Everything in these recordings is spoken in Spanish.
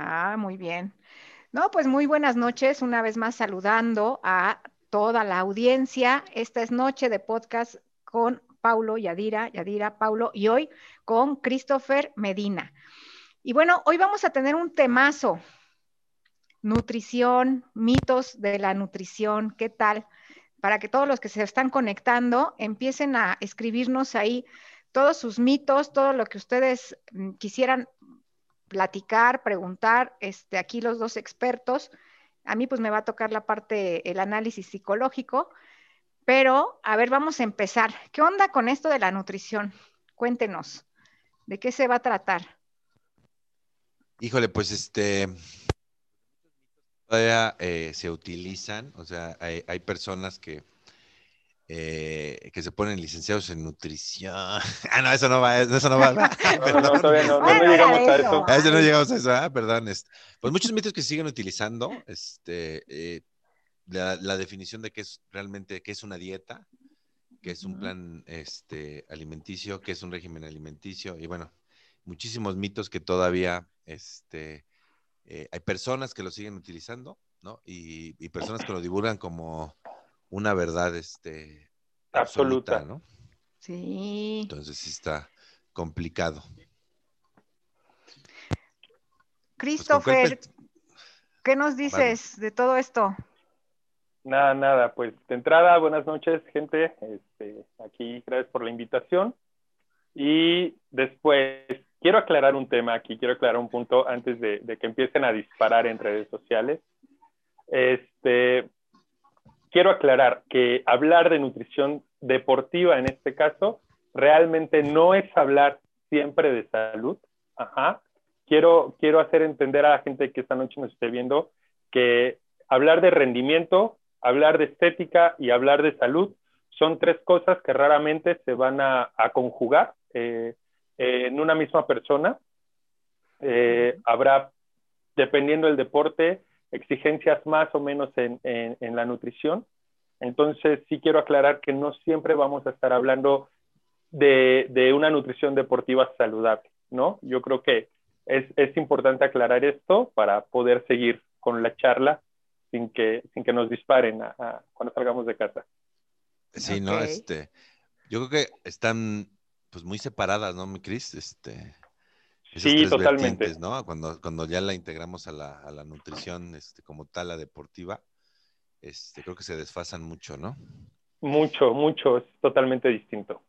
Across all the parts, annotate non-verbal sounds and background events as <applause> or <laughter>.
Ah, muy bien. No, pues muy buenas noches, una vez más saludando a toda la audiencia. Esta es noche de podcast con Paulo Yadira, Yadira, Paulo, y hoy con Christopher Medina. Y bueno, hoy vamos a tener un temazo, nutrición, mitos de la nutrición, ¿qué tal? Para que todos los que se están conectando empiecen a escribirnos ahí todos sus mitos, todo lo que ustedes mm, quisieran platicar, preguntar, este, aquí los dos expertos. A mí pues me va a tocar la parte, el análisis psicológico, pero a ver, vamos a empezar. ¿Qué onda con esto de la nutrición? Cuéntenos, ¿de qué se va a tratar? Híjole, pues este, todavía eh, se utilizan, o sea, hay, hay personas que, eh, que se ponen licenciados en nutrición. <laughs> Ah, no, eso no va, eso no va. <laughs> no, no, todavía no, no, llegamos a eso. A eso no llegamos a eso, ah, perdón. Pues muchos mitos que siguen utilizando, este, eh, la, la, definición de qué es realmente, qué es una dieta, qué es un plan este, alimenticio, qué es un régimen alimenticio, y bueno, muchísimos mitos que todavía, este, eh, hay personas que lo siguen utilizando, ¿no? Y, y personas que lo divulgan como una verdad este, absoluta, ¿no? Sí. Entonces sí está complicado. Christopher, pues, ¿qué nos dices de todo esto? Nada, nada, pues de entrada, buenas noches, gente. Este, aquí, gracias por la invitación. Y después, quiero aclarar un tema aquí, quiero aclarar un punto antes de, de que empiecen a disparar en redes sociales. Este, quiero aclarar que hablar de nutrición deportiva en este caso realmente no es hablar siempre de salud. Ajá. Quiero, quiero hacer entender a la gente que esta noche nos esté viendo que hablar de rendimiento, hablar de estética y hablar de salud son tres cosas que raramente se van a, conjugar eh, en una misma persona. Eh, habrá, dependiendo del deporte, exigencias más o menos en, la nutrición. Entonces, sí quiero aclarar que no siempre vamos a estar hablando de, una nutrición deportiva saludable, ¿no? Yo creo que es, importante aclarar esto para poder seguir con la charla sin que, sin que nos disparen cuando salgamos de casa. Sí, ¿no? Este, yo creo que están pues muy separadas, ¿no, mi Cris? Este, sí, totalmente. ¿no? Cuando, cuando ya la integramos a la, a la nutrición este, como tal, la deportiva, este, creo que se desfasan mucho, ¿no? Mucho, mucho, es totalmente distinto.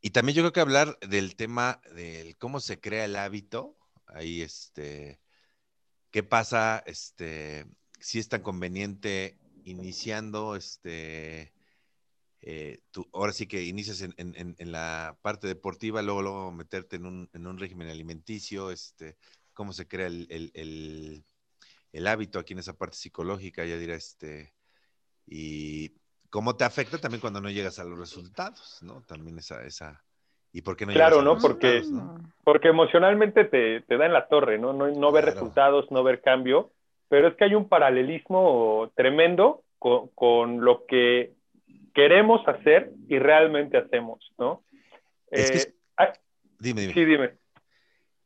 Y también yo creo que hablar del tema del cómo se crea el hábito, ahí este, qué pasa, este, si es tan conveniente iniciando, este, eh, ahora sí que inicias en, en, en, la parte deportiva, luego, luego meterte en un, en un régimen alimenticio, este, cómo se crea el, el, el, hábito aquí en esa parte psicológica, ya dirá, este, y cómo te afecta también cuando no llegas a los resultados, ¿no? También esa, esa, ¿y por qué no Claro, ¿no? Porque, porque emocionalmente te, te, da en la torre, ¿no? No, no ver resultados, no ver cambio, pero es que hay un paralelismo tremendo con, con lo que queremos hacer y realmente hacemos, ¿no? Eh, dime, dime. Sí, dime.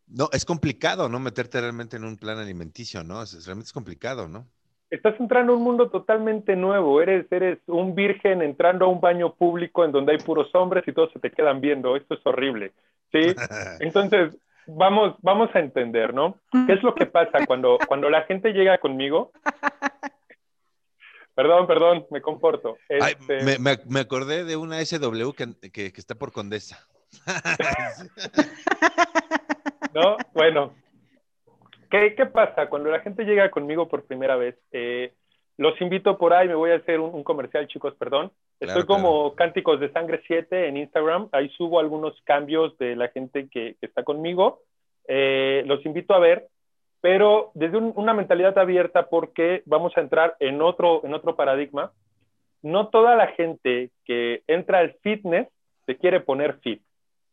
No, es complicado, ¿no? Meterte realmente en un plan alimenticio, ¿no? Es, realmente es complicado, ¿no? Estás entrando a un mundo totalmente nuevo, eres, eres un virgen entrando a un baño público en donde hay puros hombres y todos se te quedan viendo, esto es horrible, ¿sí? <laughs> Entonces, vamos, vamos a entender, ¿no? ¿Qué es lo que pasa cuando, cuando la gente llega conmigo? Perdón, perdón, me comporto. Este me, acordé de una SW que, que, está por Condesa. <laughs> no, bueno. ¿Qué, ¿Qué, pasa? Cuando la gente llega conmigo por primera vez, eh, los invito por ahí, me voy a hacer un, comercial, chicos, perdón. Estoy como Cánticos de Sangre 7 en Instagram, ahí subo algunos cambios de la gente que, está conmigo. Eh, los invito a ver pero desde una mentalidad abierta porque vamos a entrar en otro, paradigma. No toda la gente que entra al fitness se quiere poner fit,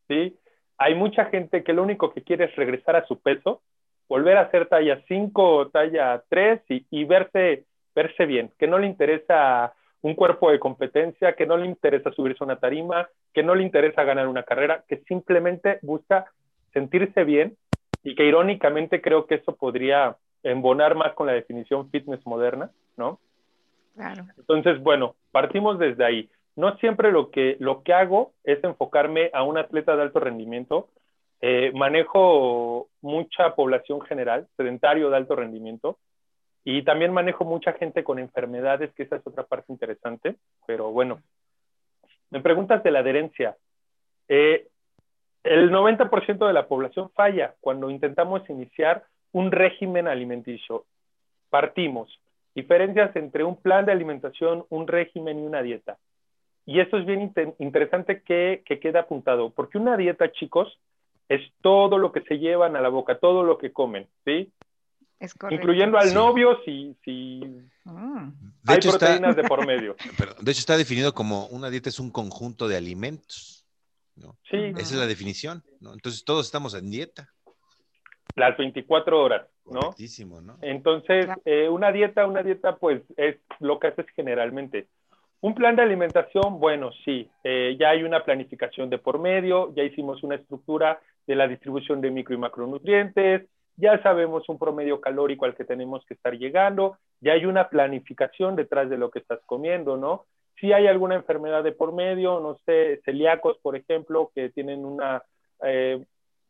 ¿sí? Hay mucha gente que lo único que quiere es regresar a su peso, volver a hacer talla 5 o talla 3 y, y verse, verse bien, que no le interesa un cuerpo de competencia, que no le interesa subirse a una tarima, que no le interesa ganar una carrera, que simplemente busca sentirse bien y que irónicamente creo que eso podría embonar más con la definición fitness moderna, ¿no? Claro. Entonces, bueno, partimos desde ahí. No siempre lo que, lo que hago es enfocarme a un atleta de alto rendimiento. Eh, manejo mucha población general, sedentario de alto rendimiento, y también manejo mucha gente con enfermedades, que esa es otra parte interesante, pero bueno. Me preguntas de la adherencia. Eh, el 90% de la población falla cuando intentamos iniciar un régimen alimenticio. Partimos. Diferencias entre un plan de alimentación, un régimen y una dieta. Y esto es bien interesante que, que quede apuntado, porque una dieta, chicos, es todo lo que se llevan a la boca, todo lo que comen, ¿sí? Es correcto. Incluyendo al Sí. novio si, si Mm, De hay hecho, está, proteínas de por <laughs> medio. perdón, de hecho, está definido como una dieta es un conjunto de alimentos. ¿No? Sí. Esa es la definición. ¿no? Entonces, todos estamos en dieta. las 24 horas, ¿no? Correctísimo, ¿no? Entonces, eh, una dieta, una dieta, pues es lo que haces generalmente. Un plan de alimentación, bueno, sí, eh, ya hay una planificación de por medio, ya hicimos una estructura de la distribución de micro y macronutrientes, ya sabemos un promedio calórico al que tenemos que estar llegando, ya hay una planificación detrás de lo que estás comiendo, ¿no? Si hay alguna enfermedad de por medio, no sé, celíacos, por ejemplo, que tienen una eh,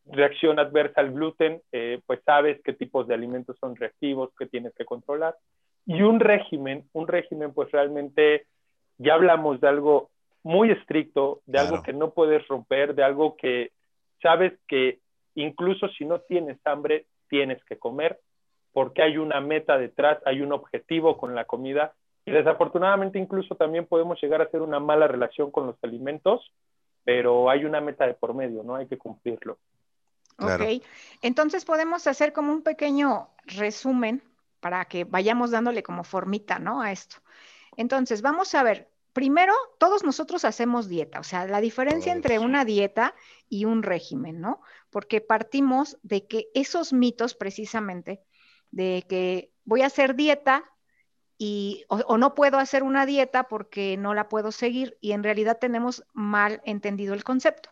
reacción adversa al gluten, eh, pues sabes qué tipos de alimentos son reactivos, que tienes que controlar. Y un régimen, un régimen, pues realmente ya hablamos de algo muy estricto, de Claro. algo que no puedes romper, de algo que sabes que incluso si no tienes hambre, tienes que comer, porque hay una meta detrás, hay un objetivo con la comida. Y desafortunadamente incluso también podemos llegar a hacer una mala relación con los alimentos, pero hay una meta de por medio, ¿no? Hay que cumplirlo. Claro. Ok, entonces podemos hacer como un pequeño resumen para que vayamos dándole como formita, ¿no? A esto. Entonces, vamos a ver, primero, todos nosotros hacemos dieta, o sea, la diferencia entre una dieta y un régimen, ¿no? Porque partimos de que esos mitos precisamente, de que voy a hacer dieta y, o, o no puedo hacer una dieta porque no la puedo seguir y en realidad tenemos mal entendido el concepto.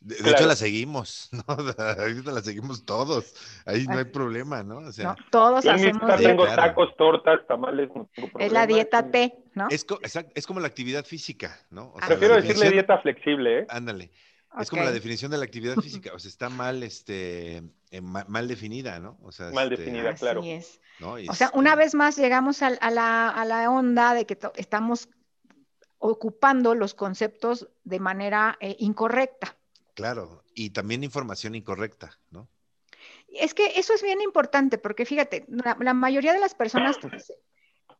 De, de Claro. hecho, la seguimos, ¿no? <laughs> Ahorita la seguimos todos. Ahí no hay problema, ¿no? O sea, ¿no? Todos hacemos tengo claro. tacos, tortas, tamales. no tengo Es la dieta T, ¿no? es, co- es como la actividad física, ¿no? O sea, Prefiero decirle dieta flexible, ¿eh? Ándale. Es como la definición de la actividad física, o sea, está mal, este, eh, ma- mal definida, ¿no? O sea, Mal este, definida. Así claro. es. ¿no? Y O sea, este, una vez más llegamos a, la, a la onda de que estamos ocupando los conceptos de manera eh, incorrecta. Claro, y también información incorrecta, ¿no? Es que eso es bien importante porque fíjate, la, la mayoría de las personas te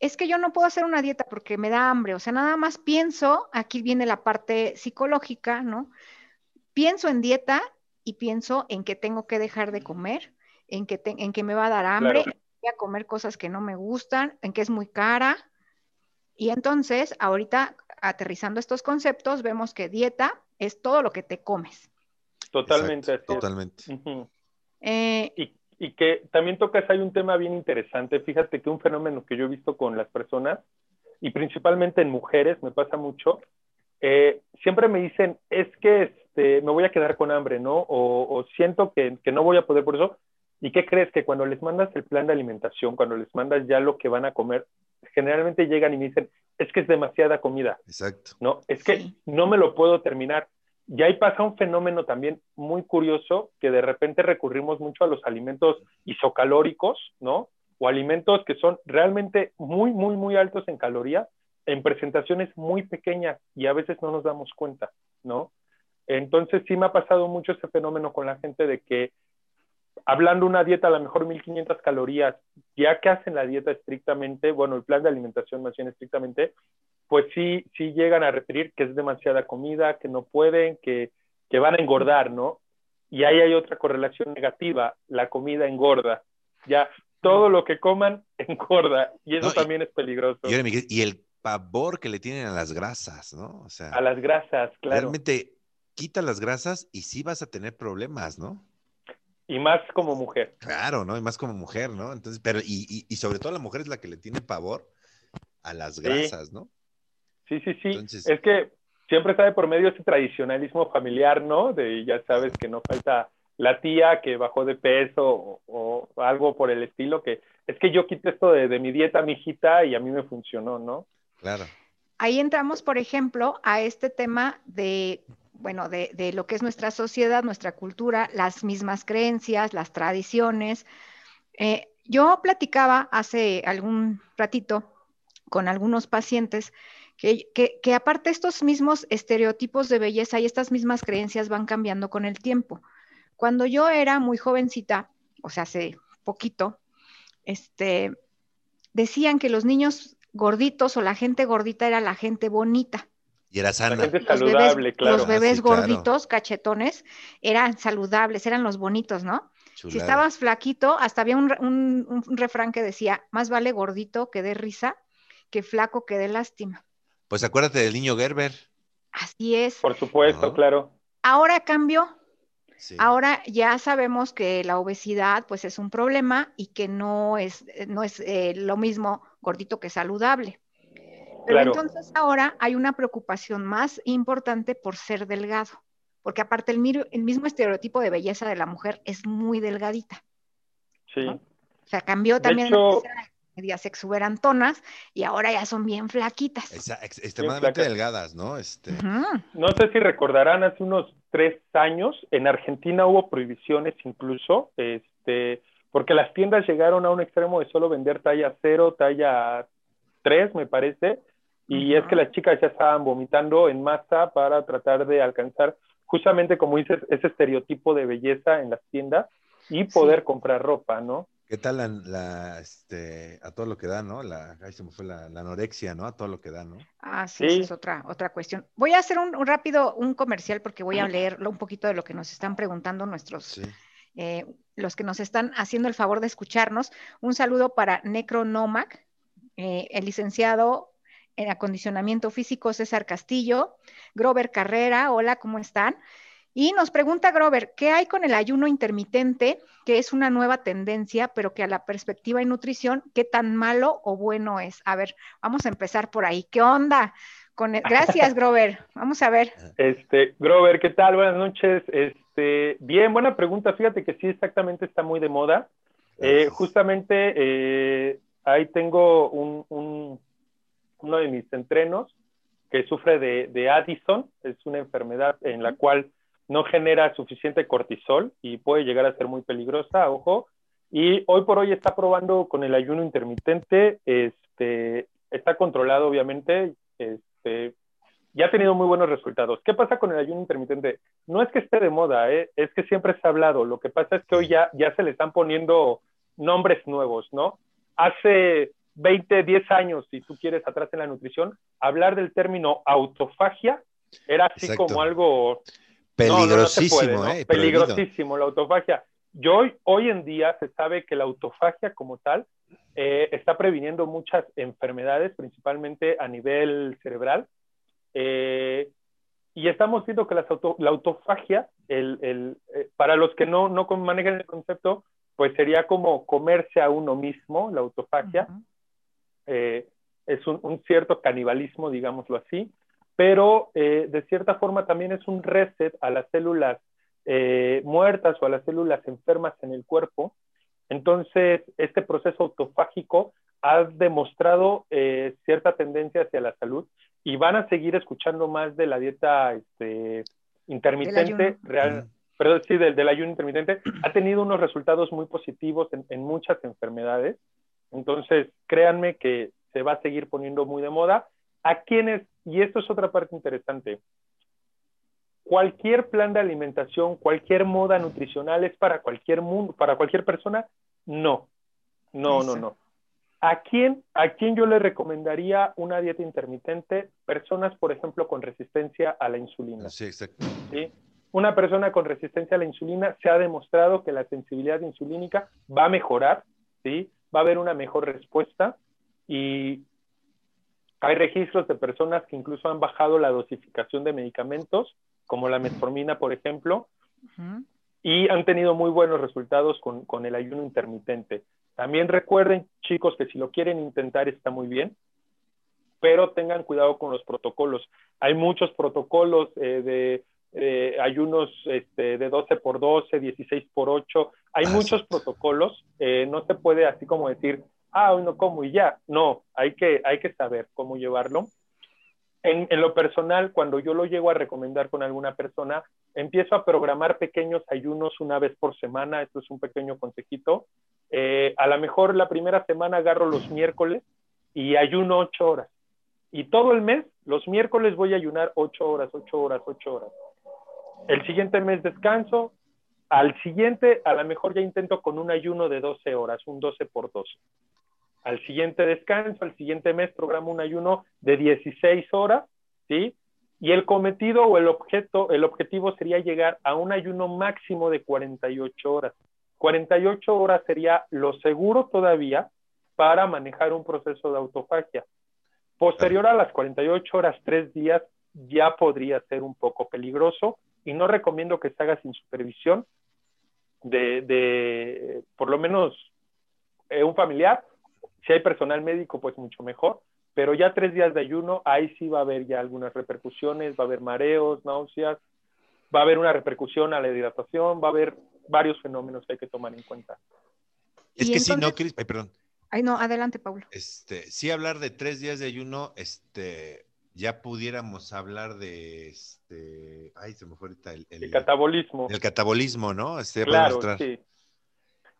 es que yo no puedo hacer una dieta porque me da hambre, o sea, nada más pienso, aquí viene la parte psicológica, ¿no? Pienso en dieta y pienso en que tengo que dejar de comer, en que, te- en que me va a dar hambre, Claro. voy a comer cosas que no me gustan, en que es muy cara. Y entonces, ahorita aterrizando estos conceptos, vemos que dieta es todo lo que te comes. Totalmente Exacto. Totalmente. Eh, y, y que también tocas, hay un tema bien interesante. Fíjate que un fenómeno que yo he visto con las personas, y principalmente en mujeres, me pasa mucho, eh, siempre me dicen, es que este, me voy a quedar con hambre, ¿no? O, o siento que, que no voy a poder por eso. ¿Y qué crees? Que cuando les mandas el plan de alimentación, cuando les mandas ya lo que van a comer, generalmente llegan y me dicen, es que es demasiada comida. Exacto. ¿no? Es que Sí. no me lo puedo terminar. Y ahí pasa un fenómeno también muy curioso, que de repente recurrimos mucho a los alimentos isocalóricos, ¿no? O alimentos que son realmente muy, muy, muy altos en calorías, en presentaciones muy pequeñas y a veces no nos damos cuenta, ¿no? Entonces sí me ha pasado mucho ese fenómeno con la gente de que hablando una dieta a lo mejor 1500 calorías, ya que hacen la dieta estrictamente, bueno, el plan de alimentación más bien estrictamente, pues sí, sí llegan a referir que es demasiada comida, que no pueden, que, que van a engordar, ¿no? Y ahí hay otra correlación negativa, la comida engorda. Ya todo lo que coman <laughs> engorda y eso No, y- también es peligroso. Y el pavor que le tienen a las grasas, ¿no? O sea, A las grasas, claro. realmente quita las grasas y sí vas a tener problemas, ¿no? Y más como mujer. Claro, ¿no? Y más como mujer, ¿no? Entonces, pero, y, y, y sobre todo la mujer es la que le tiene pavor a las grasas, ¿no? Sí, sí, sí. Entonces- Es que siempre está de por medio ese tradicionalismo familiar, ¿no? De ya sabes que no falta la tía que bajó de peso o, algo por el estilo, que es que yo quité esto de, de mi dieta, mi hijita, y a mí me funcionó, ¿no? Claro. Ahí entramos, por ejemplo, a este tema de bueno, de, lo que es nuestra sociedad, nuestra cultura, las mismas creencias, las tradiciones. Eh, yo platicaba hace algún ratito con algunos pacientes que, que, que, aparte estos mismos estereotipos de belleza y estas mismas creencias van cambiando con el tiempo. Cuando yo era muy jovencita, o sea, hace poquito, este, decían que los niños gorditos o la gente gordita era la gente bonita. Y era sana. La gente saludable, bebés, claro. Los bebés claro. gorditos, cachetones, eran saludables, eran los bonitos, ¿no? Si estabas flaquito, hasta había un, un- un refrán que decía, más vale gordito que dé risa que flaco que dé lástima. Pues acuérdate del niño Gerber. Así es. Por supuesto, No. claro. Ahora cambió. Sí. Ahora ya sabemos que la obesidad pues es un problema y que no es, no es eh, lo mismo gordito que saludable. Pero Claro. entonces ahora hay una preocupación más importante por ser delgado, porque aparte el, el mismo estereotipo de belleza de la mujer es muy delgadita. Sí. ¿no? O sea, cambió De también hecho- medias exuberantonas y ahora ya son bien flaquitas. Esa- ex- extremadamente flacas. delgadas, ¿no? Este. No sé si recordarán, hace unos tres años en Argentina hubo prohibiciones incluso, este, porque las tiendas llegaron a un extremo de solo vender talla cero, talla 3, me parece, y es que las chicas ya estaban vomitando en masa para tratar de alcanzar justamente, como dices, ese estereotipo de belleza en las tiendas y poder Sí. comprar ropa, ¿no? ¿Qué tal la, la, este, a todo lo que da, ¿no? La, ahí se me fue la, la anorexia, ¿no? A todo lo que da, ¿no? Ah, sí, Sí. esa es otra, otra cuestión. Voy a hacer un, un rápido, un comercial porque voy a leerlo un poquito de lo que nos están preguntando nuestros, Sí. eh, los que nos están haciendo el favor de escucharnos. Un saludo para Necronomac, eh, el licenciado en acondicionamiento físico César Castillo, Grover Carrera, hola, ¿cómo están? Y nos pregunta Grover, ¿qué hay con el ayuno intermitente, que es una nueva tendencia, pero que a la perspectiva y nutrición, qué tan malo o bueno es? A ver, vamos a empezar por ahí. ¿Qué onda? Con el- Gracias, <laughs> Grover. Vamos a ver. Este, Grover, ¿qué tal? Buenas noches. Este, bien, buena pregunta. Fíjate que sí, exactamente está muy de moda. Eh, justamente eh, ahí tengo un, un- uno de mis entrenos que sufre de, de Addison. Es una enfermedad en la cual no genera suficiente cortisol y puede llegar a ser muy peligrosa, ojo. Y hoy por hoy está probando con el ayuno intermitente. Este, está controlado, obviamente. Este, ya ha tenido muy buenos resultados. ¿Qué pasa con el ayuno intermitente? No es que esté de moda, ¿eh? es que siempre se ha hablado. Lo que pasa es que hoy ya, ya se le están poniendo nombres nuevos, ¿no? Hace 20, 10 años, si tú quieres, atrás en la nutrición, hablar del término autofagia era así Exacto. como algo... No, no, no Peligrosísimo, puede, ¿no? ¿eh? Peligrosísimo la autofagia. Y hoy, hoy en día se sabe que la autofagia como tal eh, está previniendo muchas enfermedades, principalmente a nivel cerebral. Eh, y estamos viendo que las auto- la autofagia, el, el, eh, para los que no, no manejan el concepto, pues sería como comerse a uno mismo, la autofagia. Ujú. Eh, es un, un cierto canibalismo, digámoslo así, pero eh, de cierta forma también es un reset a las células eh, muertas o a las células enfermas en el cuerpo. Entonces, este proceso autofágico ha demostrado eh, cierta tendencia hacia la salud y van a seguir escuchando más de la dieta este, intermitente, real, Mm. perdón, sí, del, del ayuno intermitente, ha tenido unos resultados muy positivos en, en muchas enfermedades. Entonces, créanme que se va a seguir poniendo muy de moda. A quienes, y esto es otra parte interesante, cualquier plan de alimentación, cualquier moda nutricional es para cualquier mundo, para cualquier persona, no. No, no, no. ¿A quién, ¿A quién yo le recomendaría una dieta intermitente? Personas, por ejemplo, con resistencia a la insulina. Sí, exacto. ¿sí? Una persona con resistencia a la insulina se ha demostrado que la sensibilidad insulínica va a mejorar, ¿sí? Va a haber una mejor respuesta y hay registros de personas que incluso han bajado la dosificación de medicamentos, como la metformina, por ejemplo, y han tenido muy buenos resultados con, con el ayuno intermitente. También recuerden, chicos, que si lo quieren intentar está muy bien, pero tengan cuidado con los protocolos. Hay muchos protocolos eh, de eh, ayunos este, de 12 por 12, 16 por 8. Hay ah, muchos protocolos. Eh, no se puede así como decir, ah, hoy no como y ya. No, hay que, hay que saber cómo llevarlo. En, en, lo personal, cuando yo lo llego a recomendar con alguna persona, empiezo a programar pequeños ayunos una vez por semana. Esto es un pequeño consejito. Eh, a lo mejor la primera semana agarro los miércoles y ayuno ocho horas. Y todo el mes, los miércoles voy a ayunar ocho horas, ocho horas, ocho horas. El siguiente mes descanso. Al siguiente, a lo mejor ya intento con un ayuno de 12 horas, un 12 por 12. Al siguiente descanso, al siguiente mes programo un ayuno de 16 horas, ¿sí? Y el cometido o el objeto, el objetivo sería llegar a un ayuno máximo de 48 horas. 48 horas sería lo seguro todavía para manejar un proceso de autofagia. Posterior a las 48 horas, tres días, ya podría ser un poco peligroso y no recomiendo que se haga sin supervisión de, por lo menos eh, un familiar. Si hay personal médico, pues mucho mejor. Pero ya tres días de ayuno, ahí sí va a haber ya algunas repercusiones, va a haber mareos, náuseas, va a haber una repercusión a la hidratación, va a haber varios fenómenos que hay que tomar en cuenta. Es que si no, Cris, perdón. Ay, no, adelante, Paulo. Este, sí hablar de tres días de ayuno, este, ya pudiéramos hablar de este, ay, se me fue ahorita el, el, catabolismo. El catabolismo, ¿no? Este, claro, sí.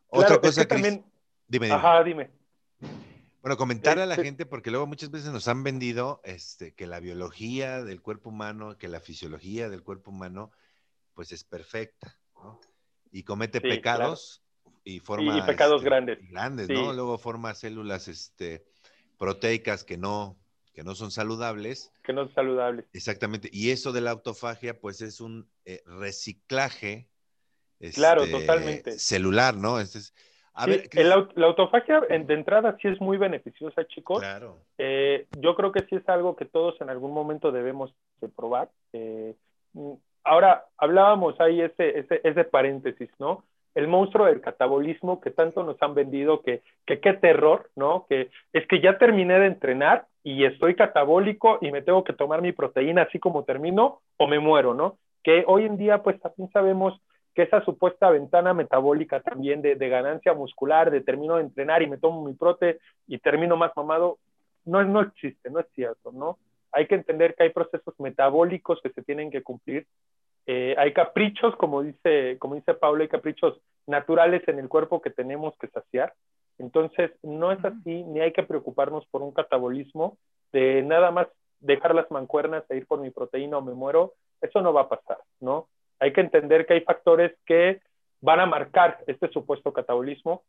Otra cosa, que también... dime, dime, Ajá, dime. Bueno, comentar a la este gente, porque luego muchas veces nos han vendido este, que la biología del cuerpo humano, que la fisiología del cuerpo humano, pues es perfecta, ¿no? Y comete pecados y forma... Y, pecados este, grandes. Grandes, ¿no? Luego forma células este, proteicas que no, que no son saludables. Que no son saludables. Exactamente. Y eso de la autofagia, pues es un eh, reciclaje. claro, este, totalmente. Celular, ¿no? Este es, a ver, la autofagia de entrada sí es muy beneficiosa, chicos. Claro. Eh, yo creo que sí es algo que todos en algún momento debemos de probar. Eh, ahora, hablábamos ahí ese, ese, ese paréntesis, ¿no? El monstruo del catabolismo que tanto nos han vendido, que, qué terror, ¿no? Que es que ya terminé de entrenar y estoy catabólico y me tengo que tomar mi proteína así como termino o me muero, ¿no? Que hoy en día pues también sabemos que esa supuesta ventana metabólica también de, de ganancia muscular, de termino de entrenar y me tomo mi prote y termino más mamado, no, no existe, no es cierto, ¿no? Hay que entender que hay procesos metabólicos que se tienen que cumplir eh, hay caprichos, como dice, como dice Pablo, hay caprichos naturales en el cuerpo que tenemos que saciar. Entonces, no es así, ni hay que preocuparnos por un catabolismo de nada más dejar las mancuernas e ir por mi proteína o me muero. Eso no va a pasar, ¿no? Hay que entender que hay factores que van a marcar este supuesto catabolismo.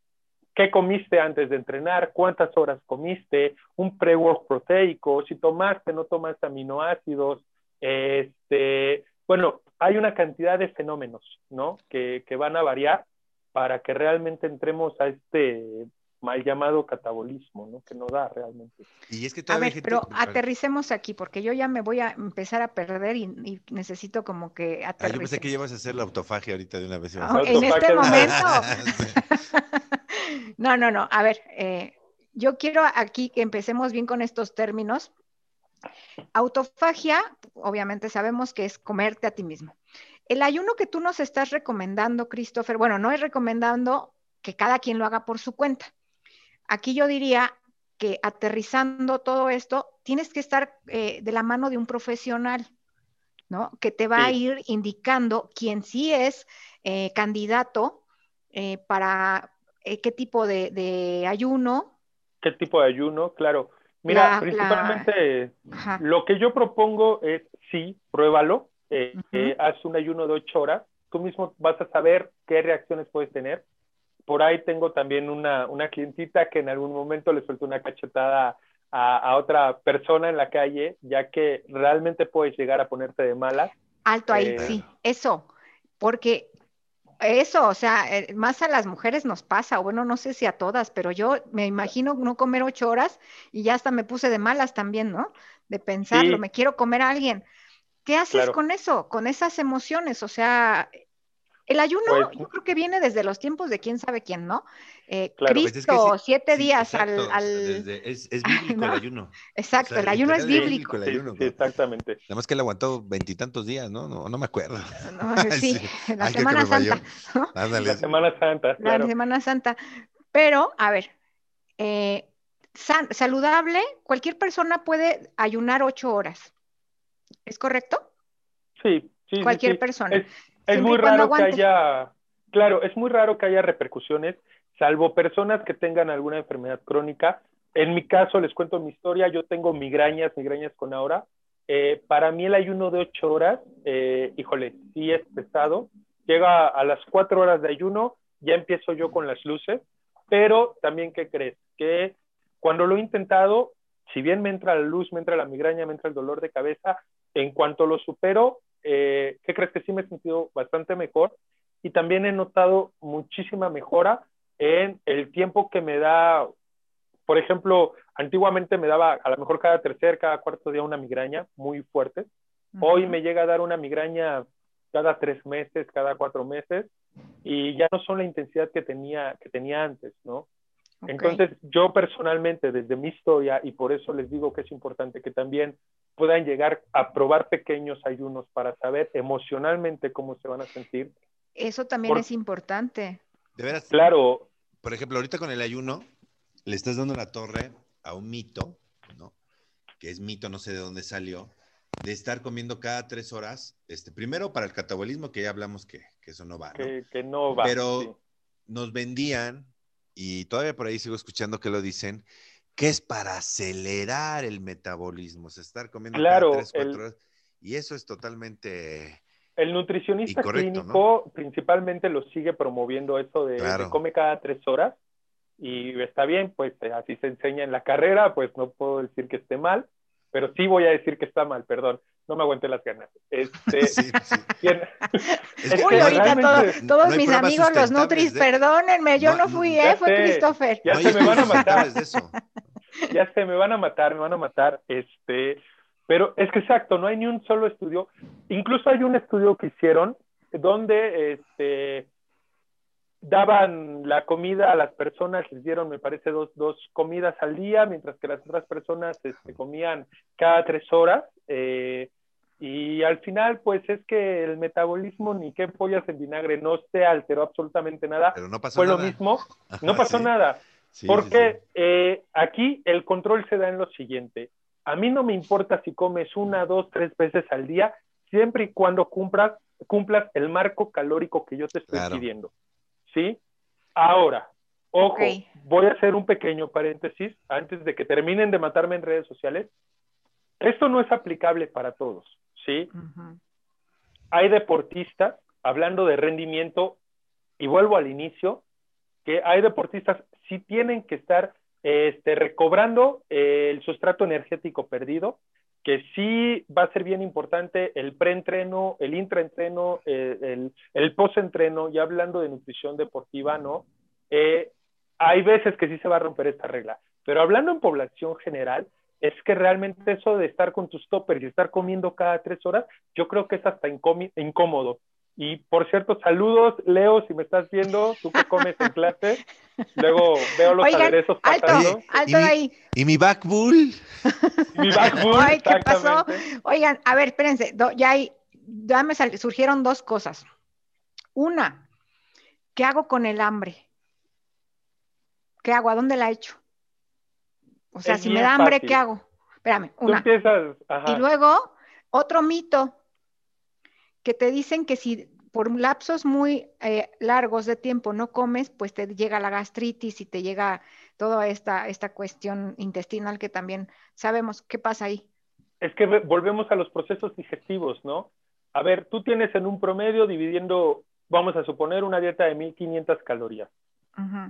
¿Qué comiste antes de entrenar? ¿Cuántas horas comiste? Un pre-work proteico, si tomaste, no tomaste aminoácidos, este, bueno, hay una cantidad de fenómenos, ¿no? Que, que van a variar para que realmente entremos a este mal llamado catabolismo, ¿no? Que no da realmente. Y es que a ver, pero aterricemos aquí, porque yo ya me voy a empezar a perder y, necesito como que aterricemos. Ah, yo pensé que ibas a hacer la autofagia ahorita de una vez. Oh, en este momento. <laughs> <laughs> no, no, no. A ver, eh, yo quiero aquí que empecemos bien con estos términos Autofagia, obviamente sabemos que es comerte a ti mismo. El ayuno que tú nos estás recomendando, Christopher, bueno, no es recomendando que cada quien lo haga por su cuenta. Aquí yo diría que aterrizando todo esto, tienes que estar eh, de la mano de un profesional, ¿no? Que te va a ir indicando quién sí es eh, candidato eh, para qué tipo de, de ayuno. ¿Qué tipo de ayuno? Claro. Mira, principalmente lo que yo propongo es, sí, pruébalo, eh, eh, haz un ayuno de ocho horas, tú mismo vas a saber qué reacciones puedes tener. Por ahí tengo también una, una clientita que en algún momento le suelto una cachetada a, a, otra persona en la calle, ya que realmente puedes llegar a ponerte de mala. Alto ahí, eh, sí, eso, porque eso, o sea, eh, más a las mujeres nos pasa, o bueno, no sé si a todas, pero yo me imagino no comer ocho horas y ya hasta me puse de malas también, ¿no? De pensarlo, me quiero comer a alguien. ¿Qué haces con eso, con esas emociones? O sea, El ayuno, Pues- yo creo que viene desde los tiempos de quién sabe quién, ¿no? Eh, Claro. Pues es que Cristo, sí- siete sí, días exacto, al... al- desde- es, es <laughs> bíblico ¿no? el ayuno. Exacto, O sea, el ayuno es bíblico. el ayuno, sí, ¿no? exactamente. Nada más que él aguantó veintitantos días, ¿no? ¿no? No me acuerdo. ¿no? <laughs> Sí, la Ay, Semana. Santa. La Semana Santa, La. Semana Santa. Pero, a ver, eh, san- saludable, cualquier persona puede ayunar ocho horas. ¿Es correcto? Sí, sí, sí, Cualquier sí. persona. Es, es muy raro que haya, claro, es muy raro que haya repercusiones, salvo personas que tengan alguna enfermedad crónica. En mi caso, les cuento mi historia, yo tengo migrañas, migrañas con aura. Eh, para mí el ayuno de ocho horas, eh, híjole, sí es pesado. Llega a las cuatro horas de ayuno, ya empiezo yo con las luces, pero también, ¿qué crees? Que cuando lo he intentado, si bien me entra la luz, me entra la migraña, me entra el dolor de cabeza, en cuanto lo supero, eh, ¿qué crees que sí me he sentido bastante mejor? Y también he notado muchísima mejora en el tiempo que me da, por ejemplo, antiguamente me daba a lo mejor cada tercer, cada cuarto día una migraña muy fuerte. Hoy me llega a dar una migraña cada tres meses, cada cuatro meses, y ya no son la intensidad que tenía, que tenía antes, ¿no? Entonces, yo personalmente, desde mi historia, y por eso les digo que es importante que también puedan llegar a probar pequeños ayunos para saber emocionalmente cómo se van a sentir. Eso también por- es importante. De veras, Claro, por ejemplo, ahorita con el ayuno, le estás dando la torre a un mito, ¿no? Que es mito, no sé de dónde salió, de estar comiendo cada tres horas, este, primero para el catabolismo, que ya hablamos que, que eso no va, ¿no? que, que no va. Pero sí. nos vendían, y todavía por ahí sigo escuchando que lo dicen, que es para acelerar el metabolismo, o sea, estar comiendo Claro, cada tres, cuatro el- horas. Y eso es totalmente... El nutricionista clínico principalmente lo sigue promoviendo eso de, Claro. de come cada tres horas y está bien, pues eh, así se enseña en la carrera, pues no puedo decir que esté mal, pero sí voy a decir que está mal, perdón, no me aguanté las ganas. Este, <laughs> Sí, sí. Uy, ahorita todo- todos mis amigos los Nutris, de- perdónenme, yo No, no fui, ya ¿eh? Fue sé. Christopher. Ya no se me van a matar. sustentables de eso. ya sé, me van a matar, me van a matar, este, pero es que exacto, no hay ni un solo estudio, incluso hay un estudio que hicieron donde este, daban la comida a las personas, les dieron, me parece, dos, dos comidas al día, mientras que las otras personas este, comían cada tres horas, eh, y al final, pues es que el metabolismo ni qué pollas en vinagre no se alteró absolutamente nada, Pero no pasó fue nada. lo mismo, <laughs> no Ajá, pasó sí. nada. Sí, Porque sí, sí. eh, aquí el control se da en lo siguiente. A mí no me importa si comes una, dos, tres veces al día, siempre y cuando cumplas, cumplas el marco calórico que yo te estoy Claro. pidiendo. ¿Sí? Ahora, ojo, Ok. voy a hacer un pequeño paréntesis antes de que terminen de matarme en redes sociales. Esto no es aplicable para todos, ¿sí? Hay deportistas, hablando de rendimiento, y vuelvo al inicio, que hay deportistas sí tienen que estar este, recobrando eh, el sustrato energético perdido, que sí va a ser bien importante el preentreno, el intraentreno, eh, el, el postentreno, y hablando de nutrición deportiva, ¿no? Eh, hay veces que sí se va a romper esta regla, pero hablando en población general, es que realmente eso de estar con tus toppers y estar comiendo cada tres horas, yo creo que es hasta incómodo. Y por cierto, saludos, Leo, si me estás viendo, tú que comes en clase, luego veo los Oigan, aderezos alto, pasando. Alto y mi- ahí. ¿Y mi back bull? <laughs> Mi backwood, Ay, ¿qué pasó? Oigan, a ver, espérense, do- ya, hay, ya me sal- surgieron dos cosas. Una, ¿qué hago con el hambre? ¿Qué hago? ¿A dónde la echo? O sea, Es si me da hambre, fácil. ¿qué hago? Espérame, Tú una. empiezas, ajá. Y luego, otro mito, que te dicen que si por lapsos muy eh, largos de tiempo no comes, pues te llega la gastritis y te llega toda esta, esta cuestión intestinal que también sabemos qué pasa ahí. es que ve- volvemos a los procesos digestivos, ¿no? A ver, tú tienes en un promedio dividiendo, vamos a suponer, una dieta de 1500 calorías.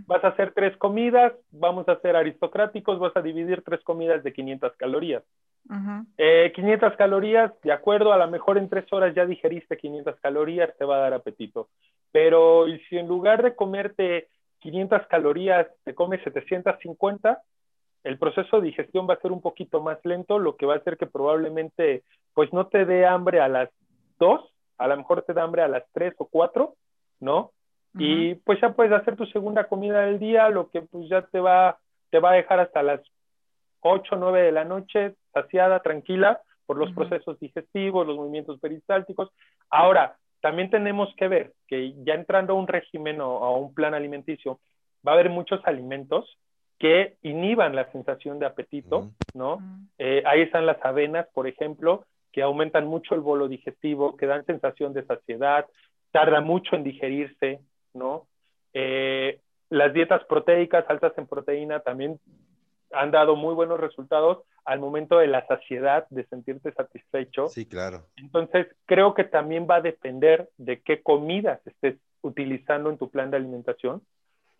Vas a hacer tres comidas, vamos a ser aristocráticos, vas a dividir tres comidas de 500 calorías. ujú. Eh, 500 calorías, de acuerdo, a lo mejor en tres horas ya digeriste 500 calorías, te va a dar apetito. Pero si en lugar de comerte 500 calorías te comes 750, el proceso de digestión va a ser un poquito más lento, lo que va a hacer que probablemente pues no te dé hambre a las 2, a lo mejor te da hambre a las 3 o 4, ¿no? Y pues ya puedes hacer tu segunda comida del día, lo que pues ya te va, te va a dejar hasta las 8 o 9 de la noche, saciada, tranquila, por los procesos digestivos, los movimientos peristálticos. Ahora, también tenemos que ver que ya entrando a un régimen o a un plan alimenticio, va a haber muchos alimentos que inhiban la sensación de apetito, ¿no? Eh, ahí están las avenas, por ejemplo, que aumentan mucho el bolo digestivo, que dan sensación de saciedad, tarda mucho en digerirse, ¿no? Eh, las dietas proteicas altas en proteína también han dado muy buenos resultados al momento de la saciedad, de sentirte satisfecho. Sí, claro. Entonces, creo que también va a depender de qué comidas estés utilizando en tu plan de alimentación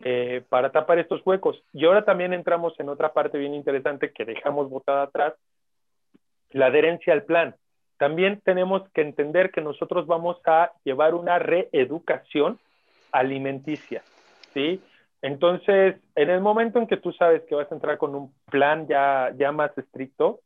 eh, para tapar estos huecos. Y ahora también entramos en otra parte bien interesante que dejamos botada atrás, la adherencia al plan. También tenemos que entender que nosotros vamos a llevar una reeducación alimenticia, ¿sí? Entonces, en el momento en que tú sabes que vas a entrar con un plan ya, ya más estricto,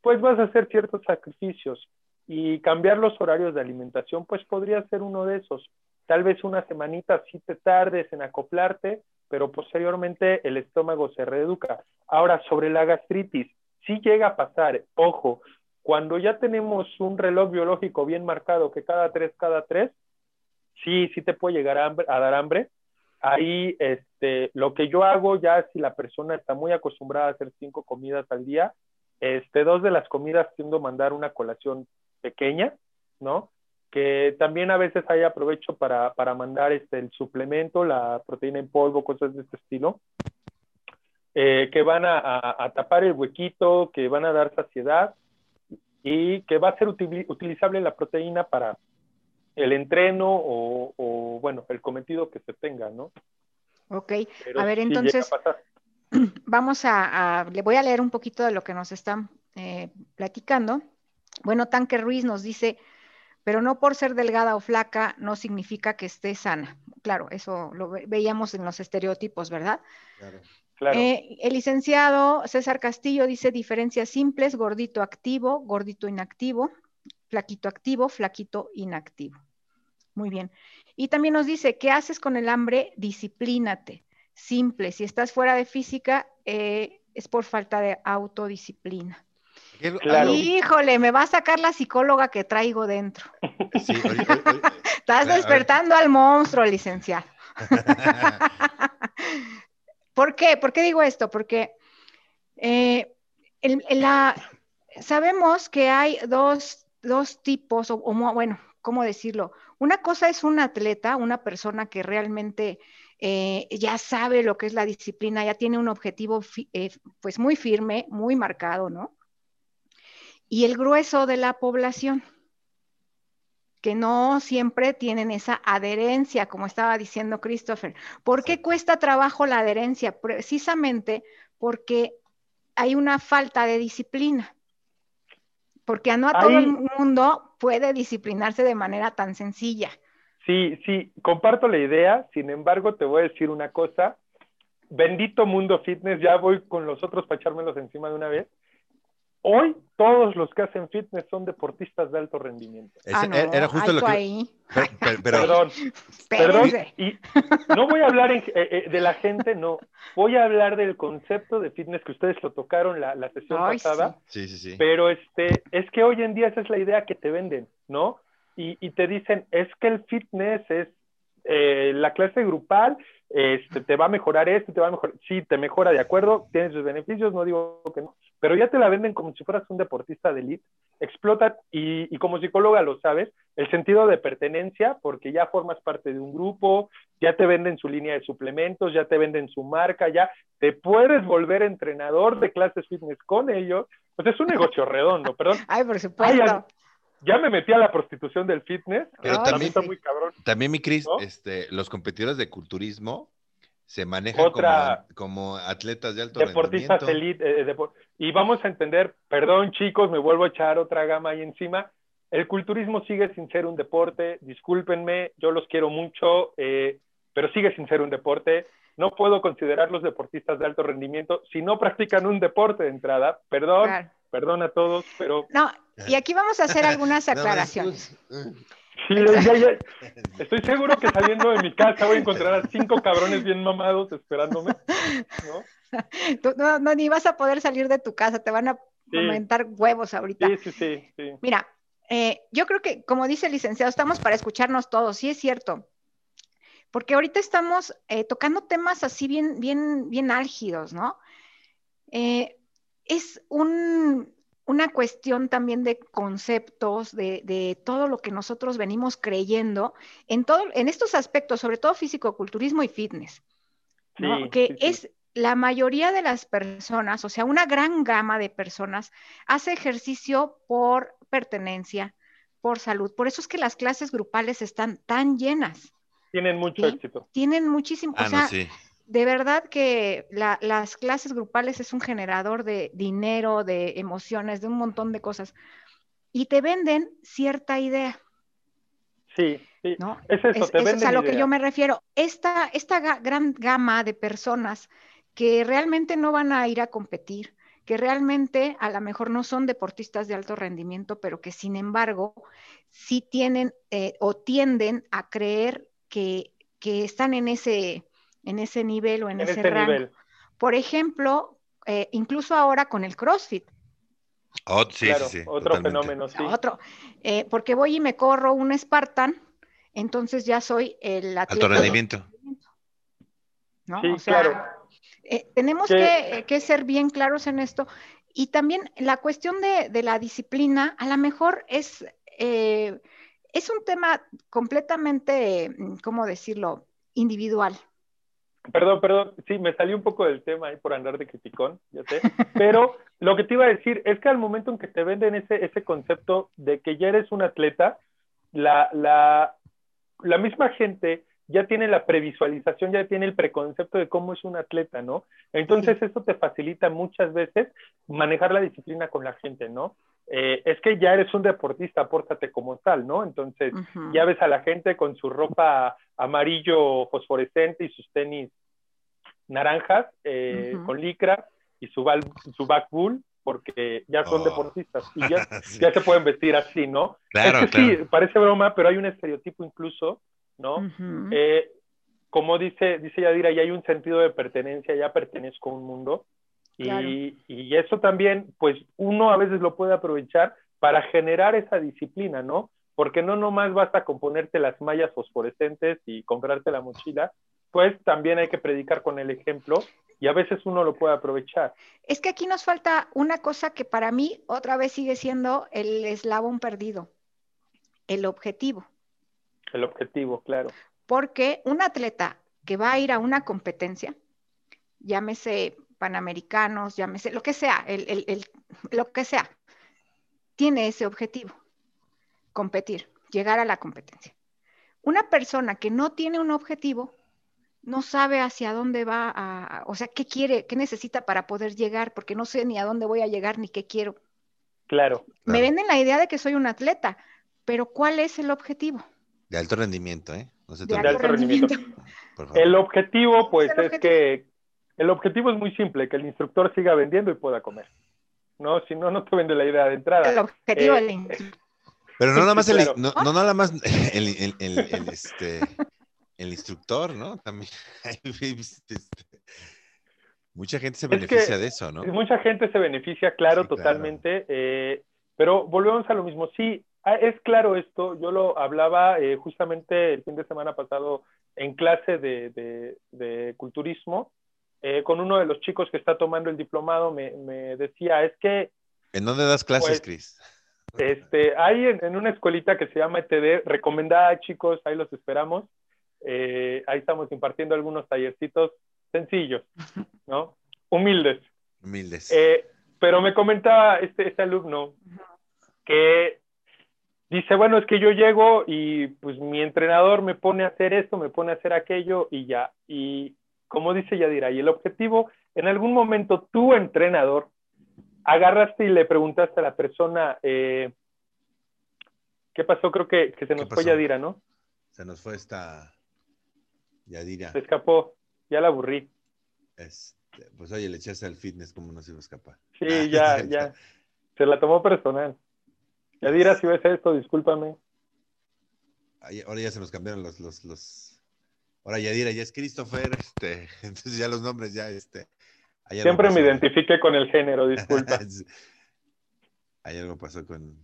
pues vas a hacer ciertos sacrificios y cambiar los horarios de alimentación, pues podría ser uno de esos. Tal vez una semanita sí te tardes en acoplarte, pero posteriormente el estómago se reeduca. Ahora, sobre la gastritis, sí llega a pasar, ojo, cuando ya tenemos un reloj biológico bien marcado que cada tres, cada tres, sí, sí te puede llegar a, dar hambre. Ahí, este, lo que yo hago ya, si la persona está muy acostumbrada a hacer cinco comidas al día, este, dos de las comidas tiendo a mandar una colación pequeña, ¿no? Que también a veces hay aprovecho para, para mandar este, el suplemento, la proteína en polvo, cosas de este estilo, eh, que van a, a, tapar el huequito, que van a dar saciedad y que va a ser utilizable la proteína para el entreno o, bueno, el cometido que se tenga, ¿no? Ok, a ver, entonces, <clears throat> vamos a, le voy a leer un poquito de lo que nos están eh, platicando. Bueno, Tanque Ruiz nos dice, pero no por ser delgada o flaca no significa que esté sana. Claro, eso lo veíamos en los estereotipos, ¿verdad? Claro. Eh, el licenciado César Castillo dice diferencias simples, gordito activo, gordito inactivo, flaquito activo, flaquito inactivo. Muy bien. Y también nos dice, ¿qué haces con el hambre? Disciplínate. Simple. Si estás fuera de física, eh, es por falta de autodisciplina. Híjole, me va a sacar la psicóloga que traigo dentro. Estás despertando al monstruo, licenciado. <laughs> ¿Por qué? ¿Por qué digo esto? Porque eh, la, sabemos que hay dos, tipos, o, bueno, ¿cómo decirlo? Una cosa es un atleta, una persona que realmente eh, ya sabe lo que es la disciplina, ya tiene un objetivo eh, pues muy firme, muy marcado, ¿no? Y el grueso de la población que no siempre tienen esa adherencia, como estaba diciendo Christopher. ¿Por qué cuesta trabajo la adherencia? Precisamente porque hay una falta de disciplina. Porque no a todo el mundo puede disciplinarse de manera tan sencilla. Sí, sí, comparto la idea, sin embargo te voy a decir una cosa, bendito mundo fitness, ya voy con los otros para echármelos encima de una vez. Hoy todos los que hacen fitness son deportistas de alto rendimiento. Ah, era justo lo que... Ahí. <laughs> perdón, perdón. Y no voy a hablar eh, eh, de la gente, no. Voy a hablar del concepto de fitness que ustedes lo tocaron la, la sesión pasada. Sí. sí, sí, Pero este, es que hoy en día esa es la idea que te venden, ¿no? Y, y te dicen, es que el fitness es eh, la clase grupal este, te va a mejorar esto, te va a mejorar, sí, te mejora de acuerdo, tiene sus beneficios, no digo que no, pero ya te la venden como si fueras un deportista de elite, explota, y, como psicóloga lo sabes, el sentido de pertenencia, porque ya formas parte de un grupo, ya te venden su línea de suplementos, ya te venden su marca, ya te puedes volver entrenador de clases fitness con ellos, pues es un negocio redondo, perdón. Ay, por supuesto ya me metí a la prostitución del fitness. Pero también, está muy cabrón. También, mi Cris, este, los competidores de culturismo se manejan como, atletas de alto deportistas elite. Eh, y vamos a entender, perdón chicos, me vuelvo a echar otra gama ahí encima. El culturismo sigue sin ser un deporte, discúlpenme, yo los quiero mucho, eh, pero sigue sin ser un deporte. No puedo considerarlos deportistas de alto rendimiento si no practican un deporte de entrada. Perdón, perdón a todos, pero... No, y aquí vamos a hacer algunas <laughs> aclaraciones. Sí, ya, ya. <laughs> Estoy seguro que saliendo de mi casa voy a encontrar a cinco cabrones bien mamados esperándome, ¿no? no, ni vas a poder salir de tu casa, te van a aumentar huevos ahorita. Sí, sí, sí. sí. Mira, eh, yo creo que, como dice el licenciado, estamos para escucharnos todos, sí es cierto. Porque ahorita estamos eh, tocando temas así bien, bien, bien álgidos, ¿no? Eh, es un, una cuestión también de conceptos, de, todo lo que nosotros venimos creyendo en, todo, en estos aspectos, sobre todo físico-culturismo y fitness, que es la mayoría de las personas, o sea, una gran gama de personas, hace ejercicio por pertenencia, por salud. Por eso es que las clases grupales están tan llenas. Tienen mucho éxito. Tienen muchísimo. o ah, sea, de verdad que las clases grupales es un generador de dinero, de emociones, de un montón de cosas. Y te venden cierta idea. Sí, sí. ¿no? Es eso, te es a lo que yo me refiero. Esta, esta gran gama de personas que realmente no van a ir a competir, que realmente a lo mejor no son deportistas de alto rendimiento, pero que sin embargo sí tienen eh, o tienden a creer que, que están en ese, en ese nivel o en, ese, rango. Por ejemplo, eh, incluso ahora con el CrossFit. Oh, sí, sí, otro fenómeno, sí. Otro, eh, porque voy y me corro un Spartan, entonces ya soy el atleta. Alto rendimiento. ¿no? Sí, claro. Eh, tenemos que, que, ser bien claros en esto. Y también la cuestión de, de la disciplina, a lo mejor es, es un tema completamente, ¿cómo decirlo?, individual. Perdón, perdón, sí, me salió un poco del tema ahí por andar de criticón, ya sé, pero <laughs> lo que te iba a decir es que al momento en que te venden ese, ese concepto de que ya eres un atleta, la, la, la misma gente ya tiene la previsualización, ya tiene el preconcepto de cómo es un atleta, ¿no? Entonces eso te facilita muchas veces manejar la disciplina con la gente, ¿no? Eh, es que ya eres un deportista, pórtate como tal, ¿no? Entonces ya ves a la gente con su ropa amarillo fosforescente y sus tenis naranjas eh, con licra y su, su back bull porque ya son oh. deportistas y ya, <laughs> ya, se pueden vestir así, ¿no? Claro, es que sí, parece broma, pero hay un estereotipo incluso ¿no? Eh, como dice, dice Yadira, ya hay un sentido de pertenencia, ya pertenezco a un mundo. Y, y, eso también, pues uno a veces lo puede aprovechar para generar esa disciplina, ¿no? Porque no nomás basta con ponerte las mallas fosforescentes y comprarte la mochila, pues también hay que predicar con el ejemplo y a veces uno lo puede aprovechar. Es que aquí nos falta una cosa que para mí otra vez sigue siendo el eslabón perdido, el objetivo. El objetivo, claro. Porque un atleta que va a ir a una competencia, llámese panamericanos, llámese lo que sea, el, lo que sea, tiene ese objetivo, competir, llegar a la competencia. Una persona que no tiene un objetivo, no sabe hacia dónde va, a, o sea, qué quiere, qué necesita para poder llegar, porque no sé ni a dónde voy a llegar ni qué quiero. Claro. Me venden la idea de que soy un atleta, pero ¿cuál es el objetivo? De alto rendimiento, ¿eh? de alto rendimiento. El objetivo, pues, es, que el objetivo es muy simple, que el instructor siga vendiendo y pueda comer. No, si no, no te vende la idea de entrada. El objetivo eh, del Pero no nada más, el, no, no nada más el, el, este, el instructor, ¿no? También <laughs> este, mucha gente se beneficia de eso, ¿no? Mucha gente se beneficia, claro, totalmente. Eh, pero volvemos a lo mismo. Sí, Ah, es claro esto, yo lo hablaba eh, justamente el fin de semana pasado en clase de, culturismo, eh, con uno de los chicos que está tomando el diplomado, me, decía, es que... ¿En dónde das clases, Cris? Este, hay en, una escuelita que se llama ETD, recomendada chicos, ahí los esperamos. Eh, ahí estamos impartiendo algunos tallercitos sencillos, ¿no? Humildes. Humildes. pero me comentaba este, este alumno que dice, bueno, es que yo llego y pues mi entrenador me pone a hacer esto, me pone a hacer aquello y ya. Y como dice Yadira, y el objetivo, en algún momento tu entrenador agarraste y le preguntaste a la persona, eh, ¿qué pasó? Creo que, se nos fue Yadira, ¿no? Se nos fue esta Yadira. Se escapó, ya la aburrí. Este, pues oye, le echaste al fitness, ¿cómo no se iba a escapar? Sí, <laughs> ya, ya. Se la tomó personal. Yadira, si ves esto, discúlpame. ahora ya se nos cambiaron los, los, los... Ahora Yadira ya es Christopher, este, <laughs> entonces ya los nombres ya, este. Siempre me identifique con el género, disculpa. <laughs> hay algo pasó con.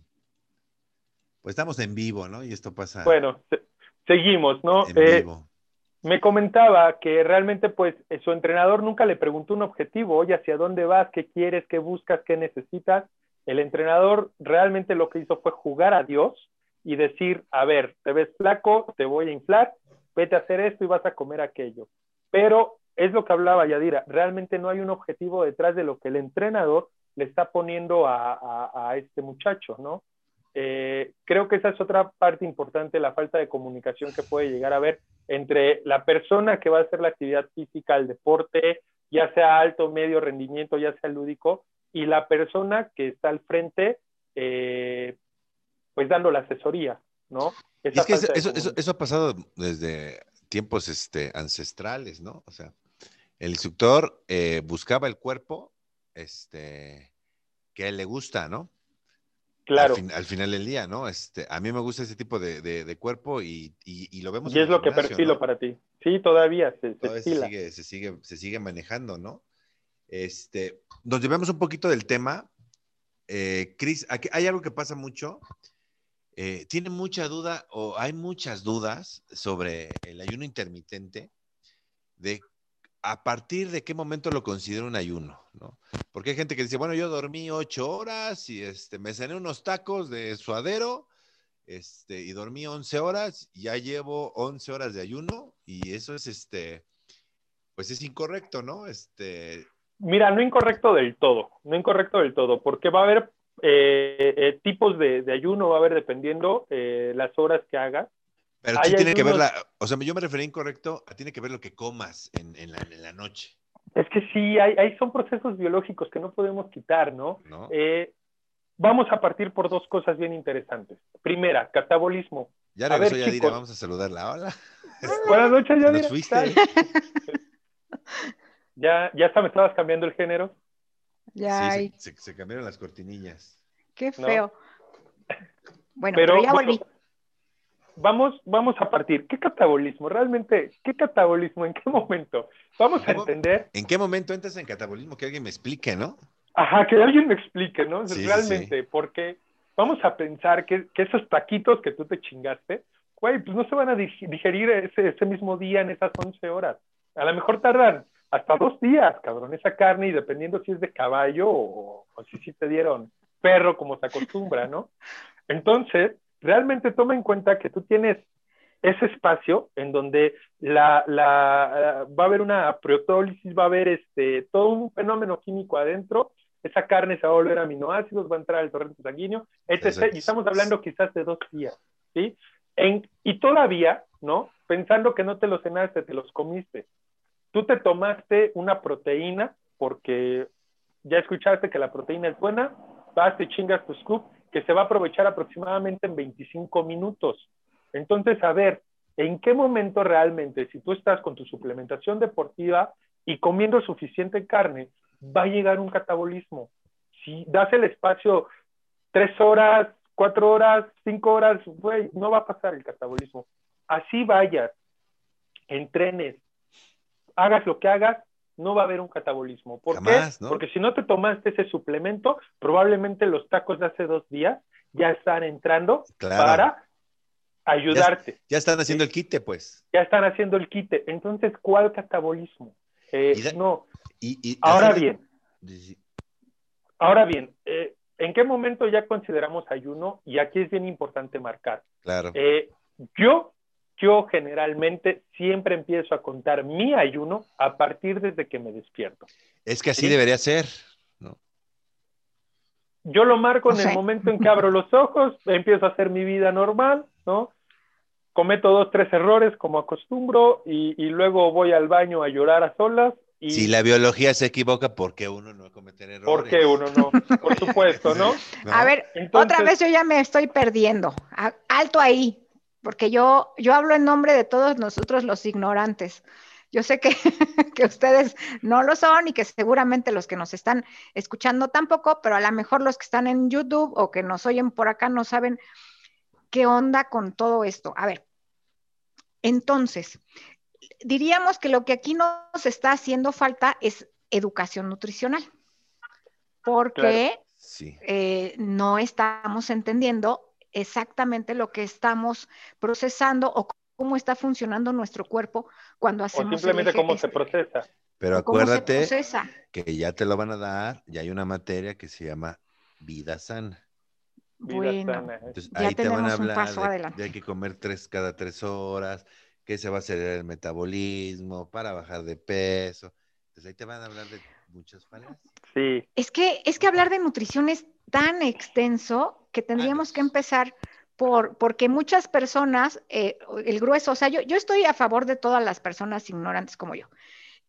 Pues estamos en vivo, ¿no? Y esto pasa. Bueno, seguimos, ¿no? En eh, vivo. Me comentaba que realmente, pues, eh, su entrenador nunca le preguntó un objetivo, oye, ¿hacia dónde vas? ¿Qué quieres? ¿Qué buscas? ¿Qué necesitas? El entrenador realmente lo que hizo fue jugar a Dios y decir, a ver, te ves flaco, te voy a inflar, vete a hacer esto y vas a comer aquello. Pero es lo que hablaba Yadira, realmente no hay un objetivo detrás de lo que el entrenador le está poniendo a, este muchacho, ¿no? Eh, creo que esa es otra parte importante, la falta de comunicación que puede llegar a haber entre la persona que va a hacer la actividad física, el deporte, ya sea alto, medio rendimiento, ya sea lúdico, y la persona que está al frente, eh, pues dando la asesoría, ¿no? es que eso, ha pasado desde tiempos este, ancestrales, ¿no? O sea, el instructor eh, buscaba el cuerpo este, que a él le gusta, ¿no? Claro. Al, final del día, ¿no? Este, a mí me gusta ese tipo de, cuerpo y, lo vemos. Y es lo que perfilo para ti. Sí, todavía se, sigue, se, sigue, se sigue manejando, ¿no? Este, nos llevamos un poquito del tema. Eh, Cris, hay algo que pasa mucho. Eh, tiene mucha duda o hay muchas dudas sobre el ayuno intermitente de a partir de qué momento lo considero un ayuno, ¿no? Porque hay gente que dice, bueno, yo dormí ocho horas y este, me cené unos tacos de suadero este, y dormí once horas, y ya llevo once horas de ayuno y eso es, este, pues es incorrecto, ¿no? Este, Mira, no incorrecto del todo, no incorrecto del todo, porque va a haber eh, eh, tipos de, ayuno, va a haber dependiendo eh, las horas que hagas. Pero sí tiene que ver la, o sea, yo me referí incorrecto, tiene que ver lo que comas en, en, la, noche. Es que sí, hay, son procesos biológicos que no podemos quitar, ¿no? vamos a partir por dos cosas bien interesantes. Primera, catabolismo. Ya regresó Yadira, vamos a saludarla. Hola. <laughs> Buenas noches, Yadira. fuiste? <laughs> ¿Ya, ya hasta me estabas cambiando el género? Ya sí, se, cambiaron las cortinillas. Qué feo. Bueno, pero, ya volví. vamos, vamos a partir. ¿Qué catabolismo? Realmente, ¿qué catabolismo? ¿En qué momento? Vamos a entender. ¿En qué momento entras en catabolismo? Que alguien me explique, ¿no? Ajá, que alguien me explique, ¿no? Realmente, porque vamos a pensar que, esos taquitos que tú te chingaste, güey, pues no se van a digerir ese, ese mismo día en esas 11 horas. A lo mejor tardan hasta dos días, cabrón, esa carne y dependiendo si es de caballo o, si sí te dieron perro como se acostumbra, ¿no? Entonces, realmente toma en cuenta que tú tienes ese espacio en donde la, la, va a haber una proteólisis, va a haber este, todo un fenómeno químico adentro, esa carne se va a volver aminoácidos, va a entrar al torrente sanguíneo, etc. Y estamos hablando quizás de dos días, ¿sí? En, y todavía, ¿no? Pensando que no te los cenaste, te los comiste tú te tomaste una proteína porque ya escuchaste que la proteína es buena, vas, y chingas tu scoop, que se va a aprovechar aproximadamente en 25 minutos. Entonces, a ver, ¿en qué momento realmente, si tú estás con tu suplementación deportiva y comiendo suficiente carne, va a llegar un catabolismo? Si das el espacio tres horas, cuatro horas, cinco horas, no va a pasar el catabolismo. Así vayas, entrenes, hagas lo que hagas, no va a haber un catabolismo. ¿Por qué? Porque si no te tomaste ese suplemento, probablemente los tacos de hace dos días ya están entrando para ayudarte. Ya, están haciendo el quite, pues. Ya están haciendo el quite. Entonces, ¿cuál catabolismo? Eh, no. ahora bien, ahora eh, bien, ¿en qué momento ya consideramos ayuno? Y aquí es bien importante marcar. Claro. Eh, yo yo generalmente siempre empiezo a contar mi ayuno a partir desde que me despierto. Es que así debería ser, ¿no? Yo lo marco en el momento en que abro los ojos, empiezo a hacer mi vida normal, ¿no? Cometo dos, tres errores como acostumbro y, luego voy al baño a llorar a solas. Y... Si la biología se equivoca, ¿por qué uno no cometer errores? ¿Por qué uno no? Por supuesto, ¿no? <laughs> A ver, otra vez yo ya me estoy perdiendo. alto ahí porque yo, yo hablo en nombre de todos nosotros los ignorantes. Yo sé que, <laughs> que, ustedes no lo son y que seguramente los que nos están escuchando tampoco, pero a lo mejor los que están en YouTube o que nos oyen por acá no saben qué onda con todo esto. A ver, Entonces, diríamos que lo que aquí nos está haciendo falta es educación nutricional, porque eh, no estamos entendiendo exactamente lo que estamos procesando o cómo está funcionando nuestro cuerpo cuando hacemos. O simplemente cómo se procesa. Pero acuérdate que ya te lo van a dar, ya hay una materia que se llama vida sana. Bueno, Entonces, ahí te van a hablar de, hay que comer tres cada tres horas, que se va a hacer el metabolismo para bajar de peso. Entonces ahí te van a hablar de muchas falencias. Sí. Es que, es que hablar de nutrición es tan extenso que tendríamos que empezar por, porque muchas personas, eh, el grueso, o sea, yo, yo estoy a favor de todas las personas ignorantes como yo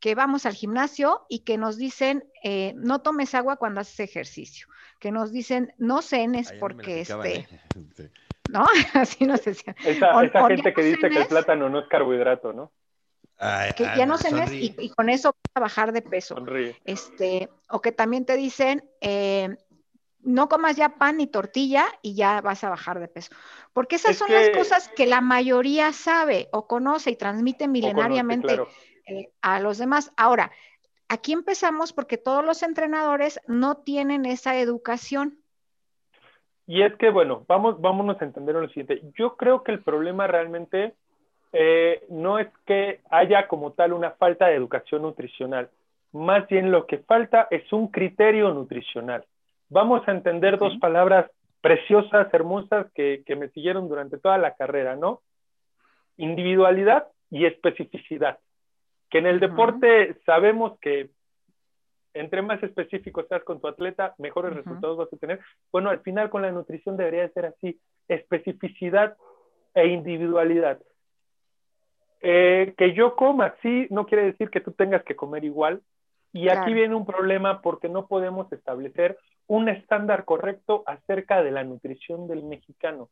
que vamos al gimnasio y que nos dicen, eh, no tomes agua cuando haces ejercicio, que nos dicen, no cenes porque este... ¿eh? <laughs> ¿No? <laughs> Así nos decían. Esa, esa gente que dice que el plátano no es carbohidrato, ¿no? Que ya no cenes y, con eso vas a bajar de peso. Este, o que también te dicen, eh, no comas ya pan ni tortilla y ya vas a bajar de peso. Porque esas son las cosas que la mayoría sabe o conoce y transmite milenariamente. Eh, a los demás. Ahora, aquí empezamos porque todos los entrenadores no tienen esa educación. Y es que, bueno, vamos, vámonos a entender lo siguiente. Yo creo que el problema realmente eh, no es que haya como tal una falta de educación nutricional. Más bien lo que falta es un criterio nutricional. Vamos a entender dos palabras preciosas, hermosas, que, que me siguieron durante toda la carrera, ¿no? Individualidad y especificidad que en el deporte sabemos que entre más específico seas con tu atleta, mejores resultados vas a tener. Bueno, al final con la nutrición debería ser así, especificidad e individualidad. Eh, que yo coma, sí, no quiere decir que tú tengas que comer igual. Y aquí viene un problema porque no podemos establecer un estándar correcto acerca de la nutrición del mexicano.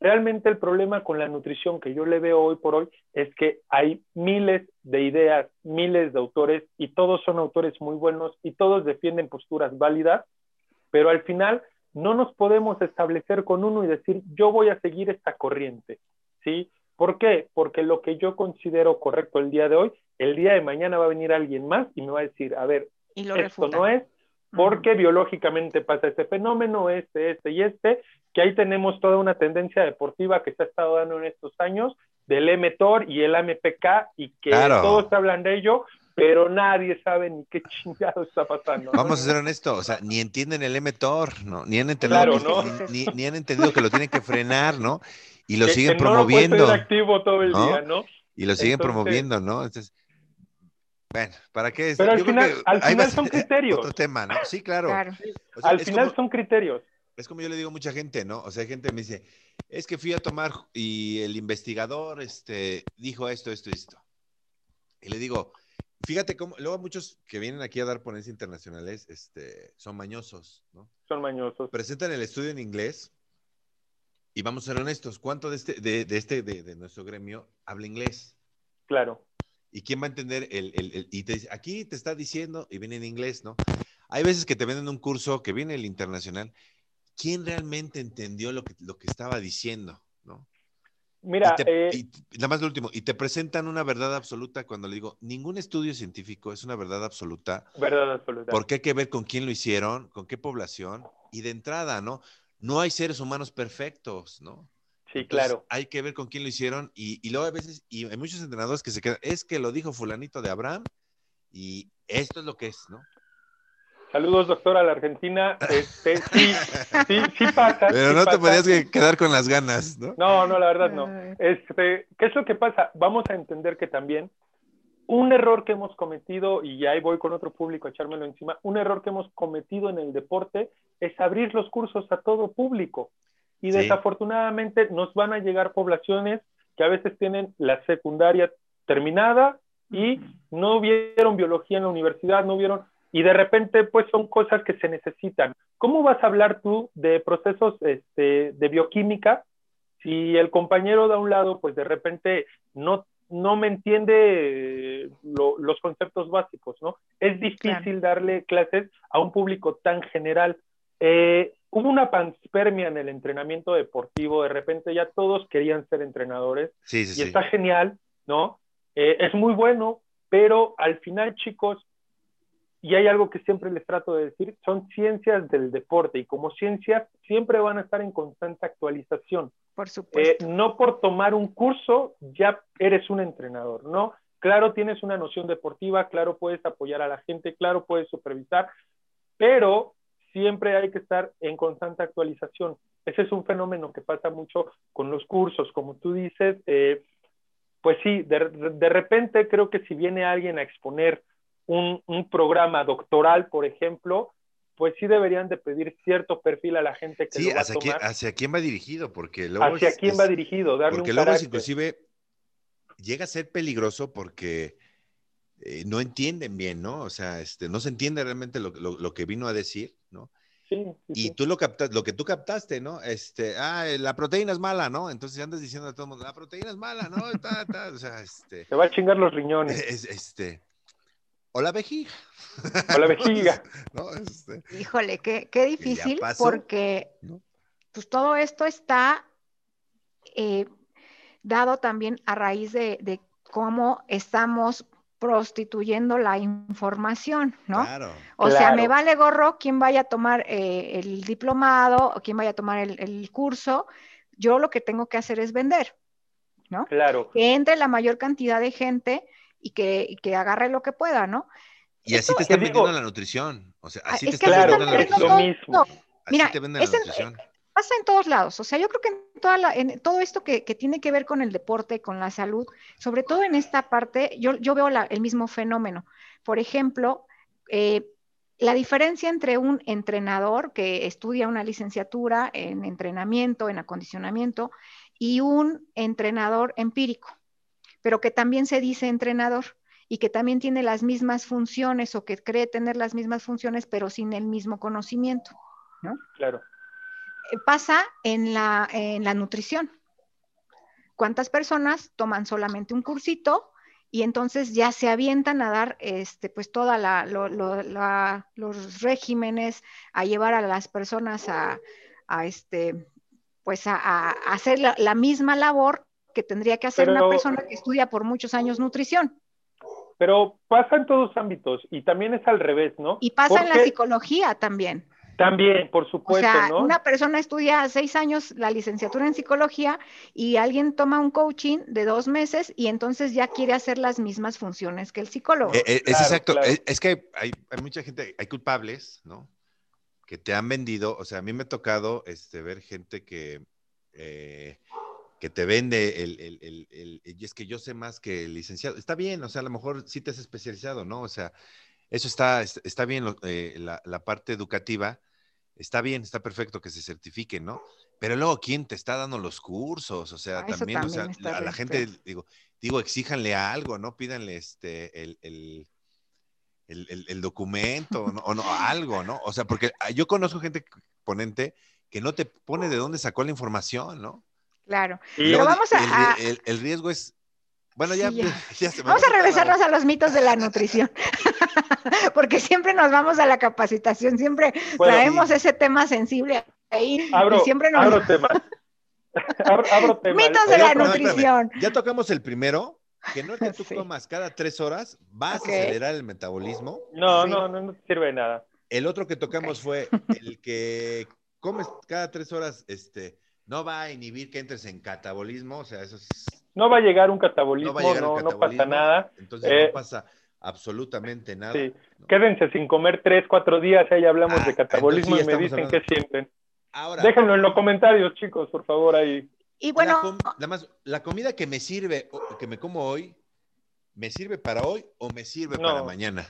Realmente el problema con la nutrición que yo le veo hoy por hoy es que hay miles de ideas, miles de autores y todos son autores muy buenos y todos defienden posturas válidas, pero al final no nos podemos establecer con uno y decir yo voy a seguir esta corriente, ¿sí? ¿Por qué? Porque lo que yo considero correcto el día de hoy, el día de mañana va a venir alguien más y me va a decir, a ver, esto no es, porque biológicamente pasa este fenómeno, este, este y este, que ahí tenemos toda una tendencia deportiva que se ha estado dando en estos años del mTOR y el AMPK y que todos hablan de ello, pero nadie sabe ni qué <laughs> chingado está pasando. Vamos a ser honestos, o sea, ni entienden el mTOR, ¿no? Ni han entendido, ni, han entendido que lo tienen que frenar, ¿no? Y lo siguen promoviendo. No activo todo el día, ¿no? Y lo siguen promoviendo, ¿no? Entonces, bueno, ¿para qué? Pero al final, al final son <laughs> criterios. Otro tema, ¿no? Sí, claro. al final son criterios. Es como yo le digo a mucha gente, ¿no? O sea, gente me dice, es que fui a tomar y el investigador este, dijo esto, esto y esto. Y le digo, fíjate cómo, luego muchos que vienen aquí a dar ponencias internacionales este, son mañosos, ¿no? Son mañosos. Presentan el estudio en inglés y vamos a ser honestos, ¿cuánto de este, de, de este, de, de nuestro gremio habla inglés? Claro. ¿Y quién va a entender el, el, y te, aquí te está diciendo, y viene en inglés, ¿no? Hay veces que te venden un curso que viene el internacional. ¿Quién realmente entendió lo que, lo que estaba diciendo, no? Mira, eh, nada más lo último, y te presentan una verdad absoluta cuando le digo, ningún estudio científico es una verdad absoluta. Verdad absoluta. Porque hay que ver con quién lo hicieron, con qué población, y de entrada, ¿no? No hay seres humanos perfectos, ¿no? Sí, claro. Hay que ver con quién lo hicieron y, y, luego a veces, y hay muchos entrenadores que se quedan, es que lo dijo fulanito de Abraham y esto es lo que es, ¿no? Saludos, doctor, a la Argentina. Este, sí, <laughs> sí, sí pasa. Pero no te podías quedar con las ganas, ¿no? No, no, la verdad no. Este, ¿Qué es lo que pasa? Vamos a entender que también un error que hemos cometido, y ahí voy con otro público a echármelo encima, un error que hemos cometido en el deporte es abrir los cursos a todo público y desafortunadamente nos van a llegar poblaciones que a veces tienen la secundaria terminada y no vieron biología en la universidad, no vieron, y de repente pues son cosas que se necesitan. ¿Cómo vas a hablar tú de procesos este, de bioquímica si el compañero de un lado pues de repente no, no me entiende los conceptos básicos, ¿no? Es difícil darle clases a un público tan general. Eh, hubo una panspermia en el entrenamiento deportivo, de repente ya todos querían ser entrenadores sí, sí, y está genial, ¿no? Eh, es muy bueno, pero al final, chicos, y hay algo que siempre les trato de decir, son ciencias del deporte y como ciencias siempre van a estar en constante actualización. Por supuesto. Eh, no por tomar un curso ya eres un entrenador, ¿no? Claro, tienes una noción deportiva, claro, puedes apoyar a la gente, claro, puedes supervisar, pero siempre hay que estar en constante actualización. Ese es un fenómeno que pasa mucho con los cursos, como tú dices, eh, pues sí, de, de repente creo que si viene alguien a exponer un, programa doctoral, por ejemplo, pues sí deberían de pedir cierto perfil a la gente que sí, lo va hacia a tomar. Quién, hacia quién va dirigido, porque luego hacia quién va dirigido, darle porque luego es inclusive llega a ser peligroso porque eh, no entienden bien, ¿no? O sea, este, no se entiende realmente lo, lo, que vino a decir, ¿no? Sí, y tú lo captas, lo que tú captaste, ¿no? Este, ah, la proteína es mala, ¿no? Entonces andas diciendo a todo el mundo, la proteína es mala, ¿no? o sea, este. Se va a chingar los riñones. <laughs> Es, este, o la vejiga. O la vejiga. Este, Híjole, qué, qué difícil, porque pues todo esto está eh, dado también a raíz de, cómo estamos prostituyendo la información, ¿no? Claro. O sea, me vale gorro quién vaya a tomar eh, el diplomado o quién vaya a tomar el, el, curso. Yo lo que tengo que hacer es vender, ¿no? Claro. Que entre la mayor cantidad de gente y que, que agarre lo que pueda, ¿no? Y así te están vendiendo la nutrición. O sea, así te están vendiendo la nutrición. mismo. Mira, te venden la nutrición. pasa en todos lados. O sea, yo creo que en, toda en todo esto que, que, tiene que ver con el deporte, con la salud, sobre todo en esta parte, yo, yo veo la, el mismo fenómeno. Por ejemplo, eh, la diferencia entre un entrenador que estudia una licenciatura en entrenamiento, en acondicionamiento, y un entrenador empírico pero que también se dice entrenador y que también tiene las mismas funciones o que cree tener las mismas funciones, pero sin el mismo conocimiento, ¿no? Claro. Eh, pasa en la, en la nutrición. ¿Cuántas personas toman solamente un cursito y entonces ya se avientan a dar este, pues toda la, los regímenes, a llevar a las personas a, a este, pues a, hacer la, misma labor que tendría que hacer una persona que estudia por muchos años nutrición. Pero pasa en todos ámbitos y también es al revés, ¿no? Y pasa en la psicología también. También, por supuesto, o sea, ¿no? Una persona estudia seis años la licenciatura en psicología y alguien toma un coaching de dos meses y entonces ya quiere hacer las mismas funciones que el psicólogo. Eh, eh, es exacto. Es, que hay, hay, mucha gente, hay culpables, ¿no? Que te han vendido. O sea, a mí me ha tocado este, ver gente que eh, que te vende el, el, el, y es que yo sé más que el licenciado. Está bien, o sea, a lo mejor sí te has especializado, ¿no? O sea, eso está, está bien, eh, la, la, parte educativa, está bien, está perfecto que se certifique, ¿no? Pero luego, ¿quién te está dando los cursos? O sea, ah, también, o sea, a la gente, digo, digo, exíjanle algo, ¿no? Pídanle este, el, el documento ¿no? o no, algo, ¿no? O sea, porque ah, yo conozco gente ponente que no te pone de dónde sacó la información, ¿no? Claro. Pero vamos a, el, riesgo es bueno, ya, <laughs> vamos a regresarnos a los mitos de la nutrición, <laughs> porque siempre nos vamos a la capacitación, siempre traemos ese tema sensible ahí abro, y siempre nos... abro temas. <laughs> abro, Mitos de la nutrición. ya tocamos el primero, que no es que tú comas cada tres horas, vas a acelerar el metabolismo. No, no, no, no sirve de nada. El otro que tocamos fue el que comes cada tres horas, este, no va a inhibir que entres en catabolismo, o sea, eso es... No va a llegar un catabolismo, no, no, pasa nada. Entonces no eh, pasa absolutamente nada. Sí. Quédense sin comer tres, cuatro días, ahí hablamos ah, de catabolismo y me dicen qué sienten. Ahora, Déjenlo en los comentarios, chicos, por favor, ahí. Y bueno, la, más, la comida que me sirve, que me como hoy, ¿me sirve para hoy o me sirve para mañana?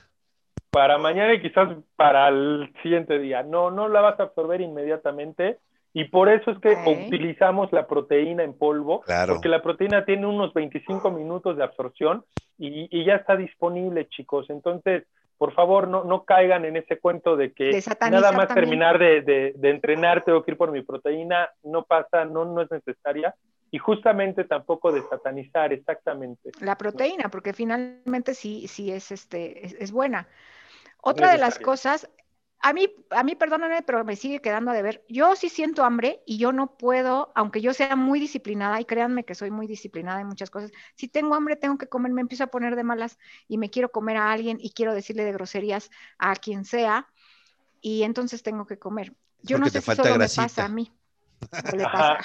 Para mañana y quizás para el siguiente día. No, no la vas a absorber inmediatamente y por eso es que utilizamos la proteína en polvo, porque la proteína tiene unos 25 minutos de absorción y, ya está disponible, chicos. Entonces, por favor, no, no caigan en ese cuento de que nada más terminar de, de, entrenar tengo que ir por mi proteína, no pasa, no, no es necesaria. Y justamente tampoco de satanizar, exactamente. La proteína, porque finalmente sí, sí es, este, es, buena. Otra de las cosas, a mí, a mí, perdóname, pero me sigue quedando a deber. Yo sí siento hambre y yo no puedo, aunque yo sea muy disciplinada, y créanme que soy muy disciplinada en muchas cosas, si tengo hambre tengo que comer, me empiezo a poner de malas y me quiero comer a alguien y quiero decirle de groserías a quien sea, y entonces tengo que comer. Yo no sé si solo me pasa a mí. O, le pasa.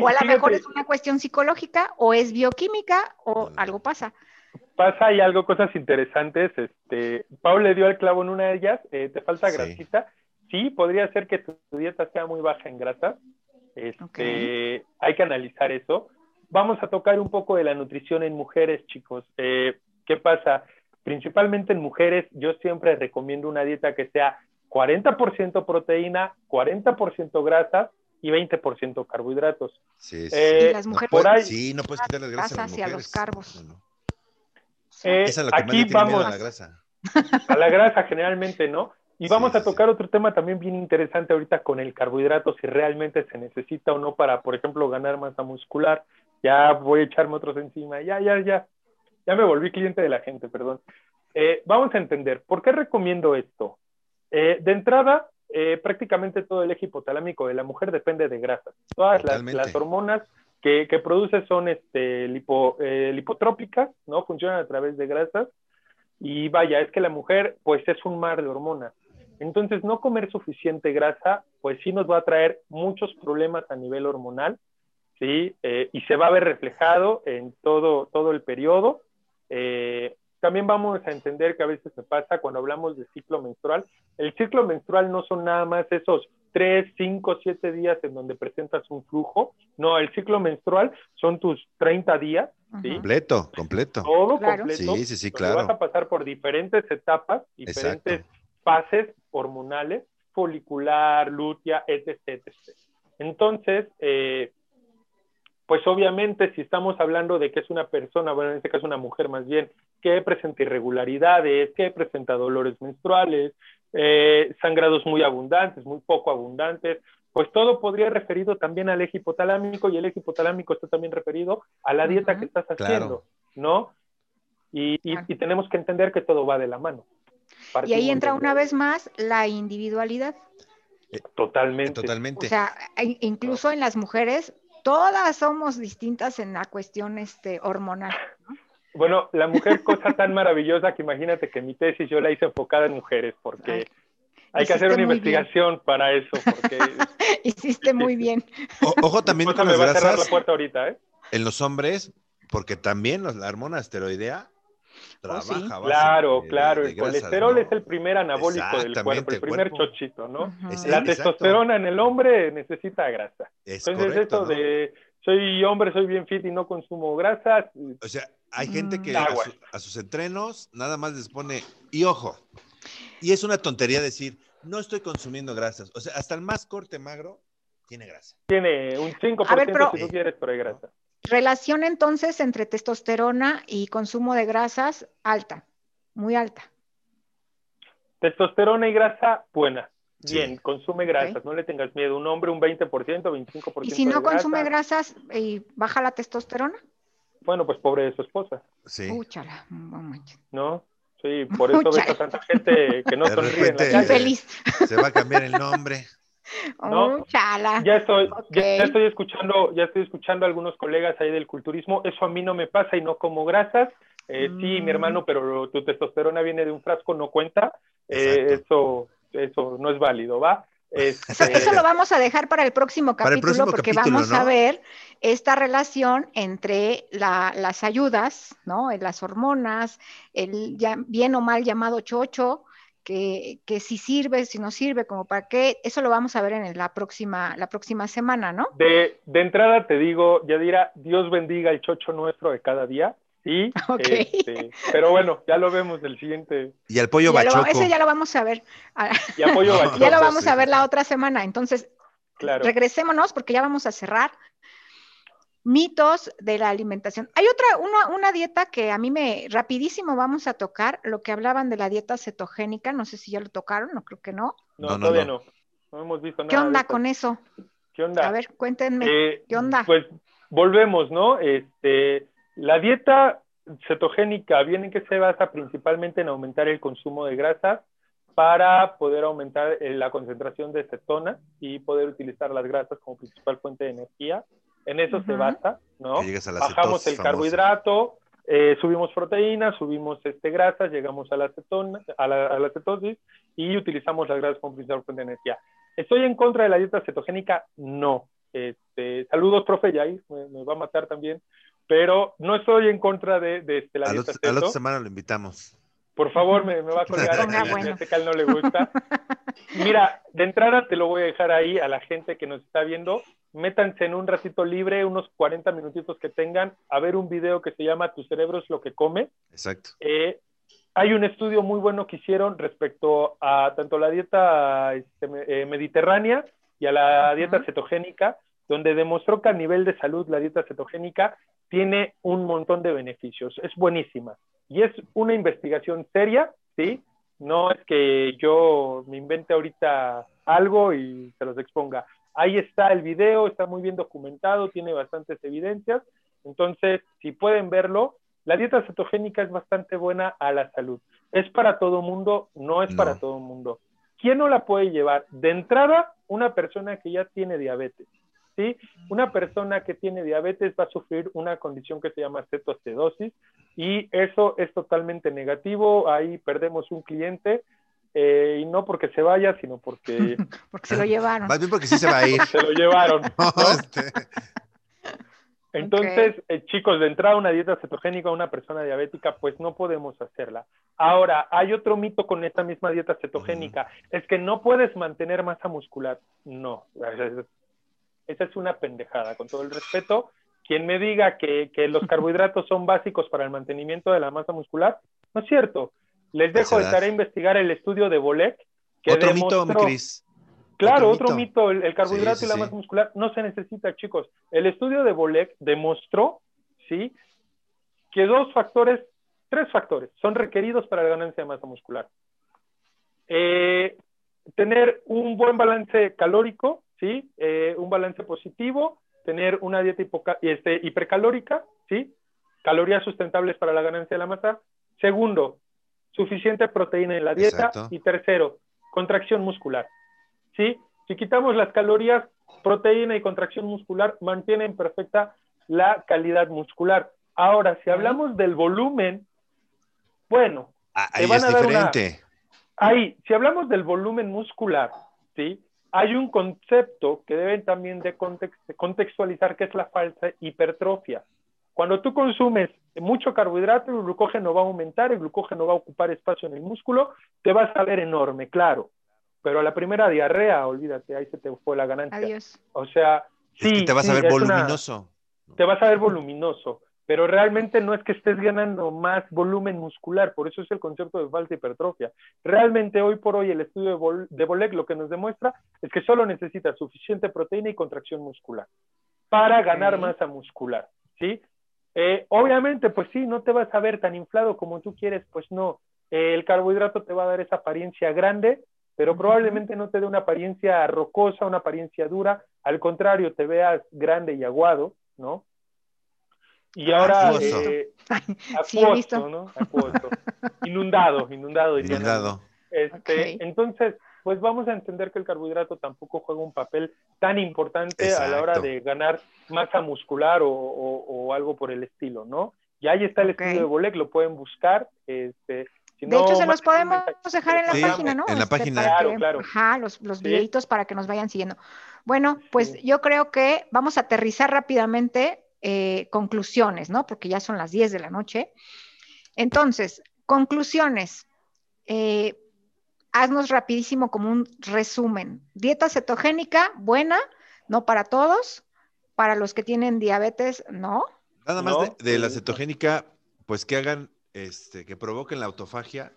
o a lo mejor es una cuestión psicológica o es bioquímica o algo pasa pasa y algo, cosas interesantes. Este, Paul le dio el clavo en una de ellas. Eh, ¿Te falta grasita? Sí, podría ser que tu, dieta sea muy baja en grasa. Este, Hay que analizar eso. Vamos a tocar un poco de la nutrición en mujeres, chicos. Eh, ¿Qué pasa? Principalmente en mujeres, yo siempre recomiendo una dieta que sea 40% proteína, 40% grasa y 20% carbohidratos. Sí, sí. Eh, las mujeres por ahí, sí, no puedes quitar las grasas hacia los carbos. Eh, aquí vamos a la grasa. A la grasa generalmente, ¿no? Y vamos a tocar otro tema también bien interesante ahorita con el carbohidrato, si realmente se necesita o no para, por ejemplo, ganar masa muscular. Ya voy a echarme otros encima. Ya, ya, ya. Ya me volví cliente de la gente, perdón. Eh, vamos a entender, ¿por qué recomiendo esto? Eh, de entrada, prácticamente todo el eje hipotalámico de la mujer depende de grasas. Todas las, hormonas que, que produce son este, lipo, eh, lipotrópicas, ¿no? Funcionan a través de grasas. Y vaya, es que la mujer, pues es un mar de hormonas. Entonces, no comer suficiente grasa, pues sí nos va a traer muchos problemas a nivel hormonal, ¿sí? Eh, y se va a ver reflejado en todo, todo el periodo. Eh, también vamos a entender que a veces se pasa cuando hablamos de ciclo menstrual. El ciclo menstrual no son nada más esos tres, cinco, siete días en donde presentas un flujo. No, el ciclo menstrual son tus 30 días. ¿sí? Completo, completo. Todo completo. Sí, sí, sí, claro. Vas a pasar por diferentes etapas, diferentes fases hormonales, folicular, lútea, etc. etc. Entonces, eh, pues obviamente si estamos hablando de que es una persona, bueno, en este caso una mujer más bien, que presenta irregularidades, que presenta dolores menstruales, eh, sangrados muy abundantes, muy poco abundantes, pues todo podría referido también al eje hipotalámico y el eje hipotalámico está también referido a la dieta que estás haciendo, ¿no? Y, tenemos que entender que todo va de la mano. y ahí entra una vez más la individualidad. Eh, totalmente. Totalmente. O sea, incluso en las mujeres, todas somos distintas en la cuestión este, hormonal. ¿no? Bueno, la mujer, cosa tan maravillosa que imagínate que mi tesis yo la hice enfocada en mujeres, porque hay que hacer una investigación para eso. Porque... <laughs> Hiciste muy bien. ojo también con las grasas. cerrar la puerta ahorita, ¿eh? En los hombres, porque también la hormona esteroidea oh, trabaja. claro, claro. el colesterol es el primer anabólico del cuerpo, el primer chochito, ¿no? la testosterona en el hombre necesita grasa. Entonces, eso de soy hombre, soy bien fit y no consumo grasas. O sea, hay gente que a, sus entrenos nada más les pone, y ojo, y es una tontería decir, no estoy consumiendo grasas. O sea, hasta el más corte magro tiene grasa. Tiene un 5% si tú quieres, pero hay grasa. Relación entonces entre testosterona y consumo de grasas alta, muy alta. Testosterona y grasa buena. Bien, consume grasas, no le tengas miedo. Un hombre un 20%, 25%. ¿Y si no consume grasas y baja la testosterona? Bueno, pues pobre de su esposa. Sí. ¿No? Sí, <laughs> por eso ves a tanta gente que no sonríe. Infeliz. Se va a cambiar el nombre. ¿No? Ya estoy, ya, estoy escuchando, ya estoy escuchando a algunos colegas ahí del culturismo. Eso a mí no me pasa y no como grasas. Eh, Sí, mi mm. hermano, pero tu testosterona viene de un frasco, no cuenta. Eh, eso eso no es válido, ¿va? Este, eso, lo vamos a dejar para el próximo capítulo porque vamos a ver esta relación entre las ayudas, ¿no? Las hormonas, el bien o mal llamado chocho, que, si sirve, si no sirve, como para qué, eso lo vamos a ver en la próxima, la próxima semana, ¿no? De, de entrada te digo, Yadira, Dios bendiga el chocho nuestro de cada día. Sí, <laughs> este, pero bueno, ya lo vemos del siguiente. Y el pollo bachoco. ese ya lo vamos a ver. Y pollo bachoco, <laughs> ya lo vamos a ver la otra semana. Entonces, regresémonos porque ya vamos a cerrar. Mitos de la alimentación. Hay otra, una, una, dieta que a mí me, rapidísimo vamos a tocar, lo que hablaban de la dieta cetogénica, no sé si ya lo tocaron, no creo que no. No, todavía no. no. hemos visto nada. ¿Qué onda con eso? ¿Qué onda? A ver, cuéntenme, eh, ¿qué onda? Pues volvemos, ¿no? Este, la dieta cetogénica viene que se basa principalmente en aumentar el consumo de grasas para poder aumentar eh, la concentración de cetona y poder utilizar las grasas como principal fuente de energía. En eso se basa, ¿no? Bajamos el carbohidrato, eh, subimos proteínas, subimos este, grasas, llegamos a la, cetona, a la, a la cetosis y utilizamos las grasas como principal fuente de energía. ¿Estoy en contra de la dieta cetogénica? No. Este, saludos, profe Yair, me, va a matar también, pero no estoy en contra de, de este, la dieta A la otra semana lo invitamos. Por favor, me, va a colgar. <laughs> a bueno. Este cal no le gusta. Mira, de entrada te lo voy a dejar ahí a la gente que nos está viendo. Métanse en un ratito libre, unos 40 minutitos que tengan, a ver un video que se llama Tu cerebro es lo que come. Exacto. Eh, hay un estudio muy bueno que hicieron respecto a tanto la dieta este, eh, mediterránea y a la dieta cetogénica, donde demostró que a nivel de salud la dieta cetogénica tiene un montón de beneficios. Es buenísima. Y es una investigación seria, ¿sí? No es que yo me invente ahorita algo y se los exponga. Ahí está el video, está muy bien documentado, tiene bastantes evidencias. Entonces, si pueden verlo, la dieta cetogénica es bastante buena a la salud. ¿Es para todo mundo? No es para todo mundo. ¿Quién no la puede llevar? De entrada, una persona que ya tiene diabetes. ¿Sí? Una persona que tiene diabetes va a sufrir una condición que se llama cetoacidosis y eso es totalmente negativo. Ahí perdemos un cliente eh, y no porque se vaya, sino porque... <laughs> porque se lo llevaron. Más bien porque sí se va a ir. <laughs> se lo llevaron. <laughs> Este. Entonces, eh, chicos, de entrada una dieta cetogénica a una persona diabética, pues no podemos hacerla. Ahora, hay otro mito con esta misma dieta cetogénica, es que no puedes mantener masa muscular. No, esa es una pendejada, con todo el respeto. Quien me diga que, los <laughs> carbohidratos son básicos para el mantenimiento de la masa muscular, no es cierto. Les dejo de tarea investigar el estudio de Bolek. Que otro mito, Cris. Claro, otro, mito, el, carbohidrato y la masa muscular no se necesita, chicos. El estudio de Bolek demostró, ¿sí? Que dos factores, tres factores, son requeridos para la ganancia de masa muscular. Eh, tener un buen balance calórico, ¿sí? Eh, un balance positivo, tener una dieta este, hipercalórica, ¿sí? Calorías sustentables para la ganancia de la masa. Segundo, suficiente proteína en la dieta. Y tercero, contracción muscular. ¿sí? Si quitamos las calorías, proteína y contracción muscular mantienen perfecta la calidad muscular. Ahora, si hablamos del volumen, bueno, ah, ahí van a es diferente. Ahí, si hablamos del volumen muscular, ¿sí? Hay un concepto que deben también de contextualizar que es la falsa hipertrofia. Cuando tú consumes mucho carbohidrato, el glucógeno va a aumentar, el glucógeno va a ocupar espacio en el músculo, te vas a ver enorme, claro pero a la primera diarrea, olvídate, ahí se te fue la ganancia. Adiós. O sea, sí. te vas a ver voluminoso. Te vas a ver voluminoso, pero realmente no es que estés ganando más volumen muscular, por eso es el concepto de falsa hipertrofia. Realmente hoy por hoy el estudio de, Bol de lo que nos demuestra es que solo necesitas suficiente proteína y contracción muscular para ganar masa muscular, ¿sí? Eh, obviamente, pues sí, no te vas a ver tan inflado como tú quieres, pues no. el carbohidrato te va a dar esa apariencia grande, pero probablemente no te dé una apariencia rocosa, una apariencia dura, al contrario, te veas grande y aguado, ¿no? Y ah, ahora, eh, acuoso, ¿no? Acuoso. inundado, inundado. Inundado. Este, Entonces, pues vamos a entender que el carbohidrato tampoco juega un papel tan importante a la hora de ganar masa muscular o, algo por el estilo, ¿no? Y ahí está el estudio de Bolek, lo pueden buscar. Este, de hecho, se los podemos dejar en la página, ¿no? En la este, página. Claro, claro. Ajá, los, los videitos para que nos vayan siguiendo. Bueno, pues yo creo que vamos a aterrizar rápidamente eh, conclusiones, ¿no? Porque ya son las 10 de la noche. Entonces, conclusiones. Eh, haznos rapidísimo como un resumen. Dieta cetogénica, buena, no para todos. Para los que tienen diabetes, no. Nada más de, de la cetogénica, pues que hagan este, que provoquen la autofagia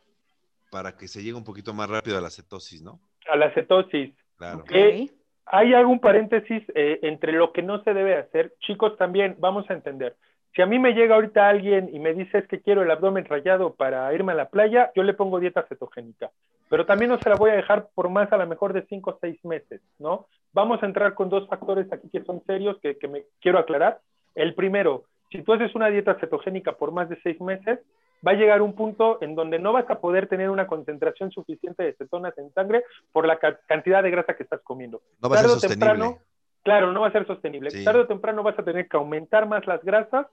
para que se llegue un poquito más rápido a la cetosis, ¿no? A la cetosis. Claro. Eh, hay algún paréntesis eh, entre lo que no se debe hacer. Chicos, también vamos a entender. Si a mí me llega ahorita alguien y me dice es que quiero el abdomen rayado para irme a la playa, yo le pongo dieta cetogénica. Pero también no se la voy a dejar por más a lo mejor de cinco o seis meses, ¿no? Vamos a entrar con dos factores aquí que son serios que, que me quiero aclarar. El primero, si tú haces una dieta cetogénica por más de seis meses, va a llegar un punto en donde no vas a poder tener una concentración suficiente de cetonas en sangre por la cantidad de grasa que estás comiendo. No va a ser sostenible. claro, no va a ser sostenible. Tarde o temprano vas a tener que aumentar más las grasas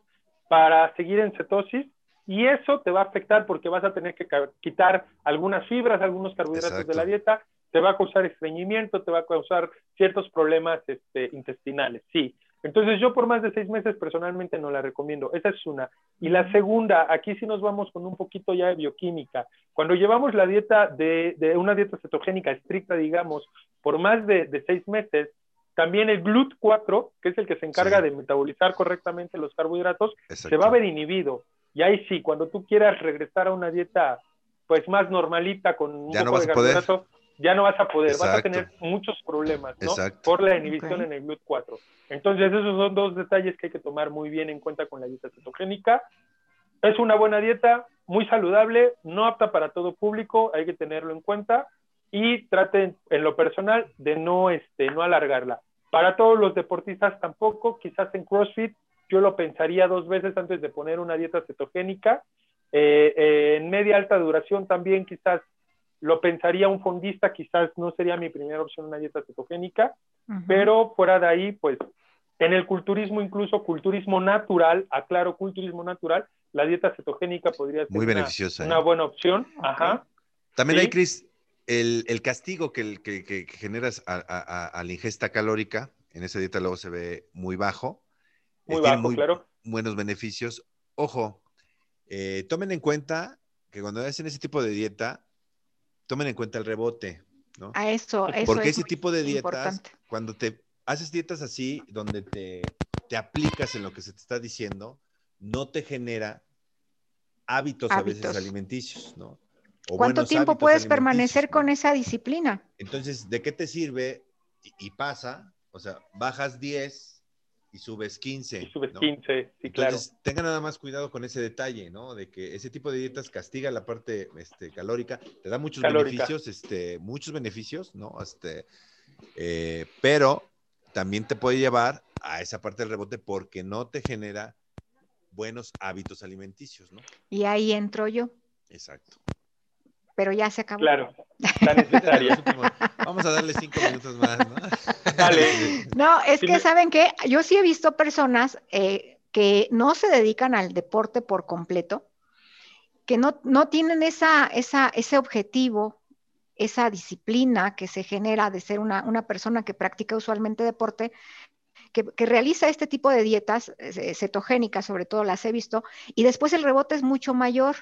para seguir en cetosis y eso te va a afectar porque vas a tener que quitar algunas fibras, algunos carbohidratos de la dieta, te va a causar estreñimiento, te va a causar ciertos problemas este, intestinales, sí. Entonces yo por más de seis meses personalmente no la recomiendo. Esa es una. Y la segunda, aquí sí nos vamos con un poquito ya de bioquímica. Cuando llevamos la dieta de, una dieta cetogénica estricta, digamos, por más de, seis meses, también el GLUT4, que es el que se encarga de metabolizar correctamente los carbohidratos, se va a ver inhibido. Y ahí sí, cuando tú quieras regresar a una dieta pues más normalita con un poco de carbohidrato, ya no vas a poder, vas a tener muchos problemas, ¿no? Por la inhibición en el GLUT4. Entonces, esos son dos detalles que hay que tomar muy bien en cuenta con la dieta cetogénica. Es una buena dieta, muy saludable, no apta para todo público, hay que tenerlo en cuenta y traten en lo personal de no, este, no alargarla. Para todos los deportistas tampoco, quizás en CrossFit yo lo pensaría dos veces antes de poner una dieta cetogénica. Eh, eh, en media alta duración también quizás lo pensaría un fondista, quizás no sería mi primera opción una dieta cetogénica, pero fuera de ahí, pues en el culturismo, incluso culturismo natural, aclaro, culturismo natural, la dieta cetogénica podría ser Muy beneficiosa, una, ¿eh? buena opción. Ajá. También hay, Cris, el, castigo que, que, generas a, la ingesta calórica, en esa dieta luego se ve muy bajo. Muy bajo, claro. Buenos beneficios. Ojo, eh, tomen en cuenta que cuando hacen ese tipo de dieta, tomen en cuenta el rebote, ¿no? A eso, eso Porque ese tipo de dietas, cuando te haces dietas así, donde te, te, aplicas en lo que se te está diciendo, no te genera hábitos, a veces alimenticios, ¿no? ¿Cuánto tiempo puedes permanecer con esa disciplina? Entonces, ¿de qué te sirve? y pasa, o sea, bajas 10, y subes 15. Y subes 15, sí, Entonces, tengan nada más cuidado con ese detalle, ¿no? De que ese tipo de dietas castiga la parte este, calórica, te da muchos beneficios, este, muchos beneficios, ¿no? Este, eh, pero también te puede llevar a esa parte del rebote porque no te genera buenos hábitos alimenticios, ¿no? Y ahí entro yo. Exacto pero ya se acabó. Claro, está <laughs> necesaria. Vamos a darle cinco minutos más, ¿no? <laughs> Dale. <laughs> No, es que, ¿saben qué? Yo sí he visto personas eh, que no se dedican al deporte por completo, que no, no tienen esa, esa, ese objetivo, esa disciplina que se genera de ser una, una persona que practica usualmente deporte, que, que, realiza este tipo de dietas eh, cetogénicas, sobre todo las he visto, y después el rebote es mucho mayor.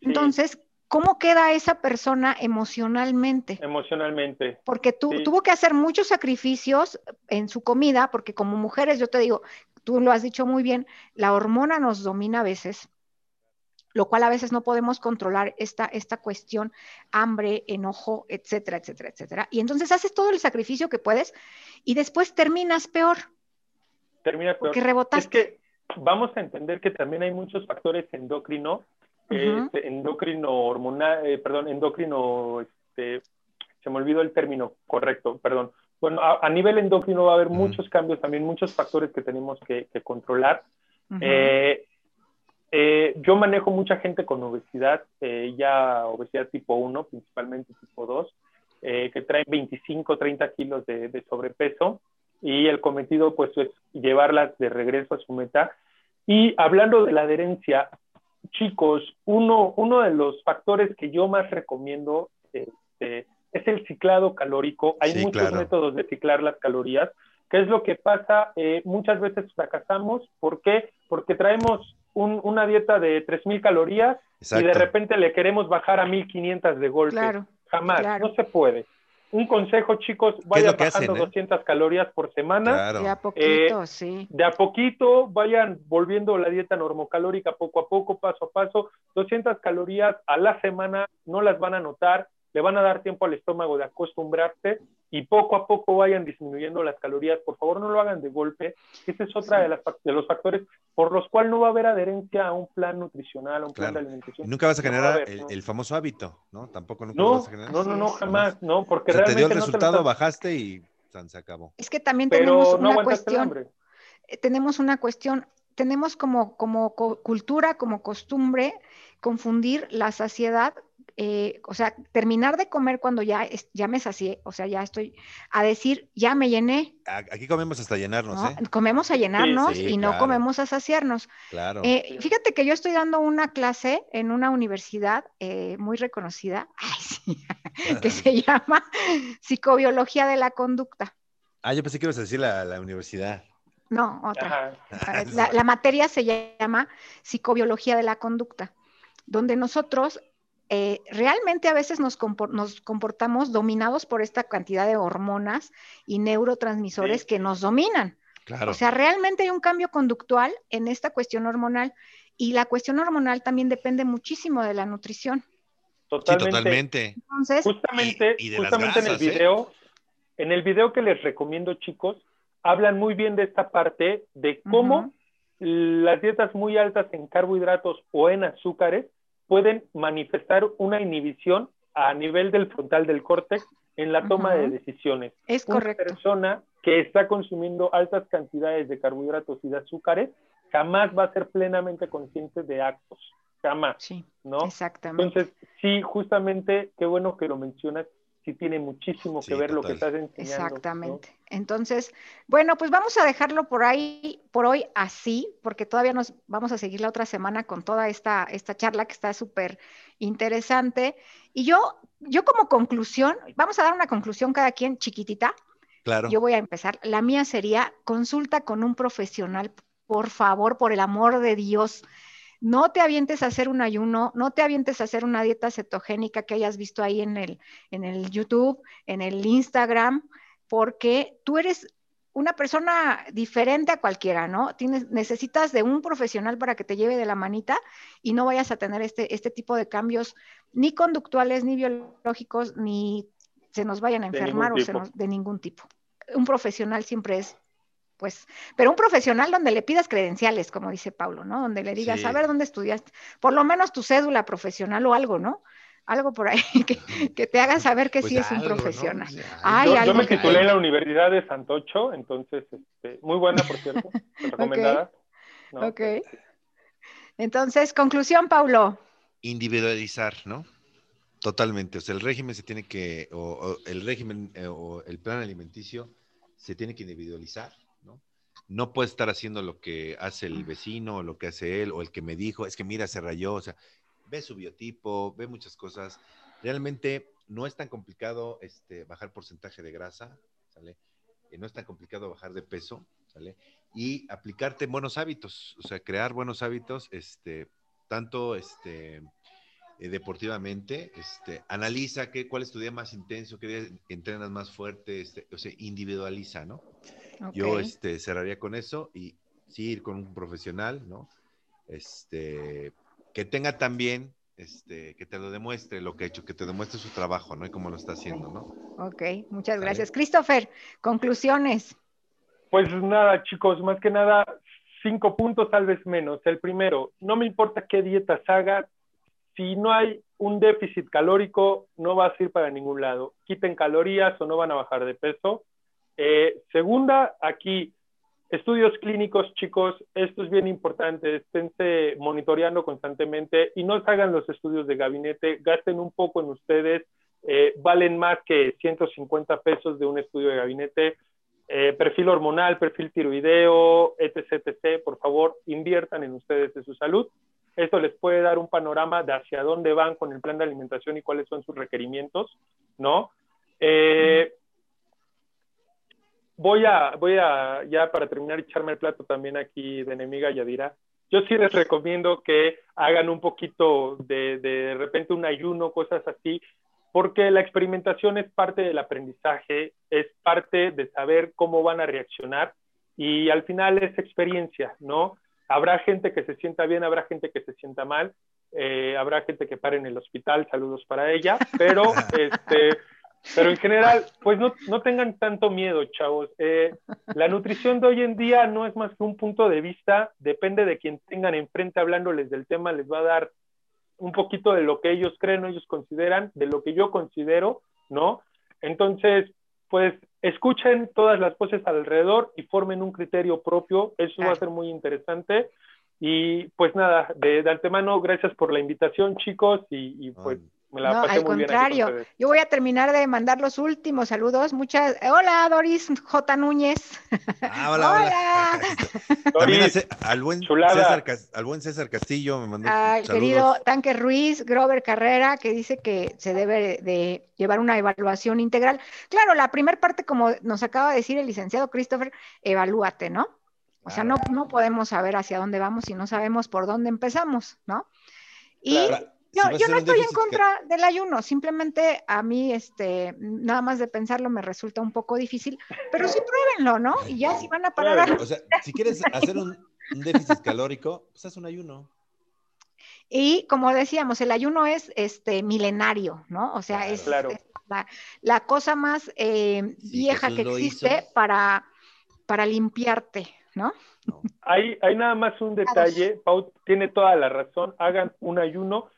Entonces, ¿cómo queda esa persona emocionalmente? Emocionalmente. Porque tú, tuvo que hacer muchos sacrificios en su comida, porque como mujeres, yo te digo, tú lo has dicho muy bien, la hormona nos domina a veces, lo cual a veces no podemos controlar esta, esta cuestión, hambre, enojo, etcétera, etcétera, etcétera. Y entonces haces todo el sacrificio que puedes y después terminas peor. Terminas peor. Porque rebotaste. Es que vamos a entender que también hay muchos factores endocrinos este, endocrino hormonal, eh, perdón, endocrino, este, se me olvidó el término correcto, perdón. Bueno, a, nivel endocrino va a haber muchos cambios, también muchos factores que tenemos que, controlar. Eh, eh, yo manejo mucha gente con obesidad, ya obesidad tipo 1, principalmente tipo 2, que traen 25, 30 kilos de, de, sobrepeso y el cometido pues es llevarlas de regreso a su meta. Y hablando de la adherencia, chicos, uno, uno de los factores que yo más recomiendo este, es el ciclado calórico. Hay muchos métodos de ciclar las calorías. ¿Qué es lo que pasa? Eh, muchas veces fracasamos. ¿Por qué? Porque traemos una dieta de 3.000 calorías y de repente le queremos bajar a 1.500 de golpe. Jamás, no se puede un consejo, chicos, vayan bajando 200 eh? calorías por semana. De a poquito, eh, sí. De a poquito, vayan volviendo la dieta normocalórica poco a poco, paso a paso. 200 calorías a la semana, no las van a notar, le van a dar tiempo al estómago de acostumbrarse y poco a poco vayan disminuyendo las calorías. Por favor, no lo hagan de golpe. Ese es otra de, las, de los factores por los cuales no va a haber adherencia a un plan nutricional, a un plan de alimentación. Nunca vas a generar el, famoso hábito, ¿no? Tampoco nunca no, vas a generar. No, no, no, jamás, no, porque realmente te dio el resultado, bajaste y se acabó. Es que también tenemos una cuestión. Eh, tenemos una cuestión tenemos como, como cultura, como costumbre, confundir la saciedad eh, o sea, terminar de comer cuando ya, ya me sacié, o sea, ya estoy, a decir, ya me llené. Aquí comemos hasta llenarnos, ¿eh? Comemos a llenarnos y no comemos a saciarnos. Claro. Eh, fíjate que yo estoy dando una clase en una universidad eh, muy reconocida, <laughs> <laughs> que se llama Psicobiología de la Conducta. Ah, yo pensé que ibas a decir la, la universidad. No, otra. <laughs> La, la, materia se llama Psicobiología de la Conducta, donde nosotros eh, realmente a veces nos, comportamos dominados por esta cantidad de hormonas y neurotransmisores que nos dominan. O sea, realmente hay un cambio conductual en esta cuestión hormonal y la cuestión hormonal también depende muchísimo de la nutrición. Totalmente. Entonces, justamente, justamente en el ¿eh? video, en el video que les recomiendo, chicos, hablan muy bien de esta parte de cómo las dietas muy altas en carbohidratos o en azúcares pueden manifestar una inhibición a nivel del frontal del córtex en la toma de decisiones. Es correcto. Una persona que está consumiendo altas cantidades de carbohidratos y de azúcares jamás va a ser plenamente consciente de actos, jamás. Sí, ¿no? Exactamente. Entonces, sí, justamente, qué bueno que lo mencionas, sí tiene muchísimo que ver lo que estás enseñando. Exactamente. Entonces, bueno, pues vamos a dejarlo por ahí, por hoy así, porque todavía nos vamos a seguir la otra semana con toda esta, esta charla que está súper interesante. Y yo, yo como conclusión, vamos a dar una conclusión cada quien chiquitita. Claro. Yo voy a empezar. La mía sería consulta con un profesional, por favor, por el amor de Dios no te avientes a hacer un ayuno, no te avientes a hacer una dieta cetogénica que hayas visto ahí en el, en el YouTube, en el Instagram, porque tú eres una persona diferente a cualquiera, ¿no? Tienes, necesitas de un profesional para que te lleve de la manita y no vayas a tener este, este tipo de cambios ni conductuales, ni biológicos, ni se nos vayan a enfermar o se nos, de ningún tipo. Un profesional siempre es pues, pero un profesional donde le pidas credenciales, como dice Pablo, ¿no? Donde le digas, a ver dónde estudiaste, por lo menos tu cédula profesional o algo, ¿no? Algo por ahí <laughs> que, te haga saber que pues sí es un profesional. yo, me titulé en la Universidad de Santocho, entonces, este, muy buena, por cierto, <laughs> recomendada. ok. Entonces, conclusión, Paulo. Individualizar, ¿no? Totalmente. O sea, el régimen se tiene que, o, el régimen eh, o el plan alimenticio se tiene que individualizar no puede estar haciendo lo que hace el vecino, o lo que hace él, o el que me dijo, es que mira, se rayó, o sea, ve su biotipo, ve muchas cosas. Realmente no es tan complicado este, bajar porcentaje de grasa, ¿sale? Eh, no es tan complicado bajar de peso, ¿sale? Y aplicarte buenos hábitos, o sea, crear buenos hábitos, este, tanto este, eh, deportivamente, este, analiza qué, cuál es tu día más intenso, qué día entrenas más fuerte, este, o sea, individualiza, ¿no? Yo este, cerraría con eso y sí ir con un profesional, ¿no? Este, que tenga también, este, que te lo demuestre lo que ha hecho, que te demuestre su trabajo, ¿no? Y cómo lo está haciendo, ¿no? Ok, muchas gracias. Christopher, conclusiones. Pues nada, chicos, más que nada, cinco puntos, tal vez menos. El primero, no me importa qué dietas hagas, si no hay un déficit calórico, no va a ir para ningún lado. Quiten calorías o no van a bajar de peso. Eh, segunda, aquí, estudios clínicos, chicos, esto es bien importante, esténse monitoreando constantemente y no hagan los estudios de gabinete, gasten un poco en ustedes, eh, valen más que 150 pesos de un estudio de gabinete. Eh, perfil hormonal, perfil tiroideo, etc, etc, por favor, inviertan en ustedes de su salud. Esto les puede dar un panorama de hacia dónde van con el plan de alimentación y cuáles son sus requerimientos, ¿no? Eh, voy a, voy a, ya para terminar, echarme el plato también aquí de enemiga Yadira. Yo sí les recomiendo que hagan un poquito de, de repente un ayuno, cosas así, porque la experimentación es parte del aprendizaje, es parte de saber cómo van a reaccionar y al final es experiencia, ¿no? Habrá gente que se sienta bien, habrá gente que se sienta mal, eh, habrá gente que pare en el hospital, saludos para ella, pero <laughs> este, pero en general, pues no, no tengan tanto miedo, chavos. Eh, la nutrición de hoy en día no es más que un punto de vista, depende de quien tengan enfrente hablándoles del tema, les va a dar un poquito de lo que ellos creen ellos consideran, de lo que yo considero, ¿no? Entonces, pues escuchen todas las voces alrededor y formen un criterio propio. Eso va a ser muy interesante. Y pues nada, de, antemano, gracias por la invitación, chicos, y, pues me la no, pasé al muy contrario, bien yo voy a terminar de mandar los últimos saludos. Muchas, hola Doris J. Núñez. Ah, hola, hola. <laughs> También al, buen César, al buen César Castillo me mandó Al querido Tanque Ruiz, Grover Carrera, que dice que se debe de llevar una evaluación integral. Claro, la primera parte, como nos acaba de decir el licenciado Christopher, evalúate, ¿no? O sea, no, no podemos saber hacia dónde vamos si no sabemos por dónde empezamos, ¿no? Y yo, no estoy en contra del ayuno, simplemente a mí, este, nada más de pensarlo me resulta un poco difícil, pero sí pruébenlo, ¿no? Y ya si van a parar. O sea, si quieres hacer un, déficit calórico, pues haz un ayuno. Y como decíamos, el ayuno es este milenario, ¿no? O sea, es, la, cosa más eh, vieja que existe para, para limpiarte, ¿no? Hay, hay nada más un detalle, Pau tiene toda la razón, hagan un ayuno,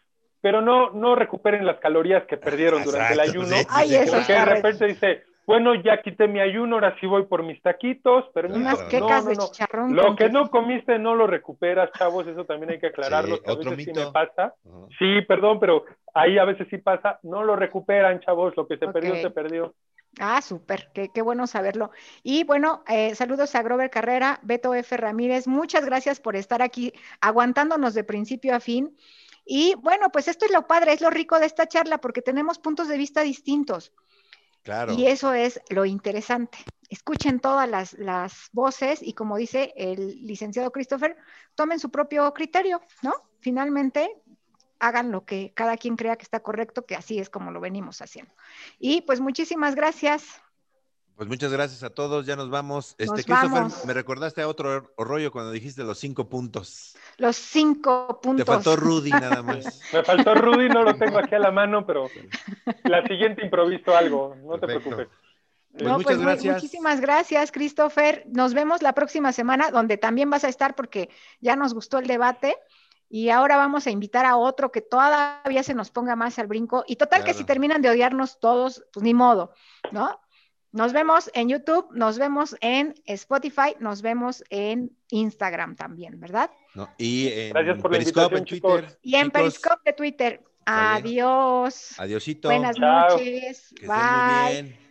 pero no, no recuperen las calorías que perdieron durante el ayuno, porque de repente dice, bueno, ya quité mi ayuno, ahora sí voy por mis taquitos, pero no, no, no. Lo que no comiste no lo recuperas, chavos, eso también hay que aclararlo, a veces sí me pasa. Sí, perdón, pero ahí a veces sí pasa, no lo recuperan, chavos, lo que se perdió, se perdió. Ah, súper, qué, qué, bueno saberlo. Y bueno, eh, saludos a Grover Carrera, Beto F. Ramírez, muchas gracias por estar aquí aguantándonos de principio a fin. Y bueno, pues esto es lo padre, es lo rico de esta charla, porque tenemos puntos de vista distintos. Claro. Y eso es lo interesante. Escuchen todas las, las voces y como dice el licenciado Christopher, tomen su propio criterio, ¿no? Finalmente, hagan lo que cada quien crea que está correcto, que así es como lo venimos haciendo. Y pues muchísimas gracias. Pues muchas gracias a todos, ya nos vamos. Este, Christopher, me recordaste a otro rollo cuando dijiste los cinco puntos. Los cinco puntos. Te faltó Rudy <laughs> nada más. me faltó Rudy, no lo <laughs> tengo aquí a la mano, pero la siguiente improviso algo, no te preocupes. Pues muchas pues, gracias. Muchísimas gracias, Christopher. Nos vemos la próxima semana, donde también vas a estar porque ya nos gustó el debate. Y ahora vamos a invitar a otro que todavía se nos ponga más al brinco. Y total que si terminan de odiarnos todos, pues ni modo, ¿no? Nos vemos en YouTube, nos vemos en Spotify, nos vemos en Instagram también, ¿verdad? y en Periscope en Twitter. Y en Periscope de Twitter. Adiós. Adiósito. Buenas noches. Bye.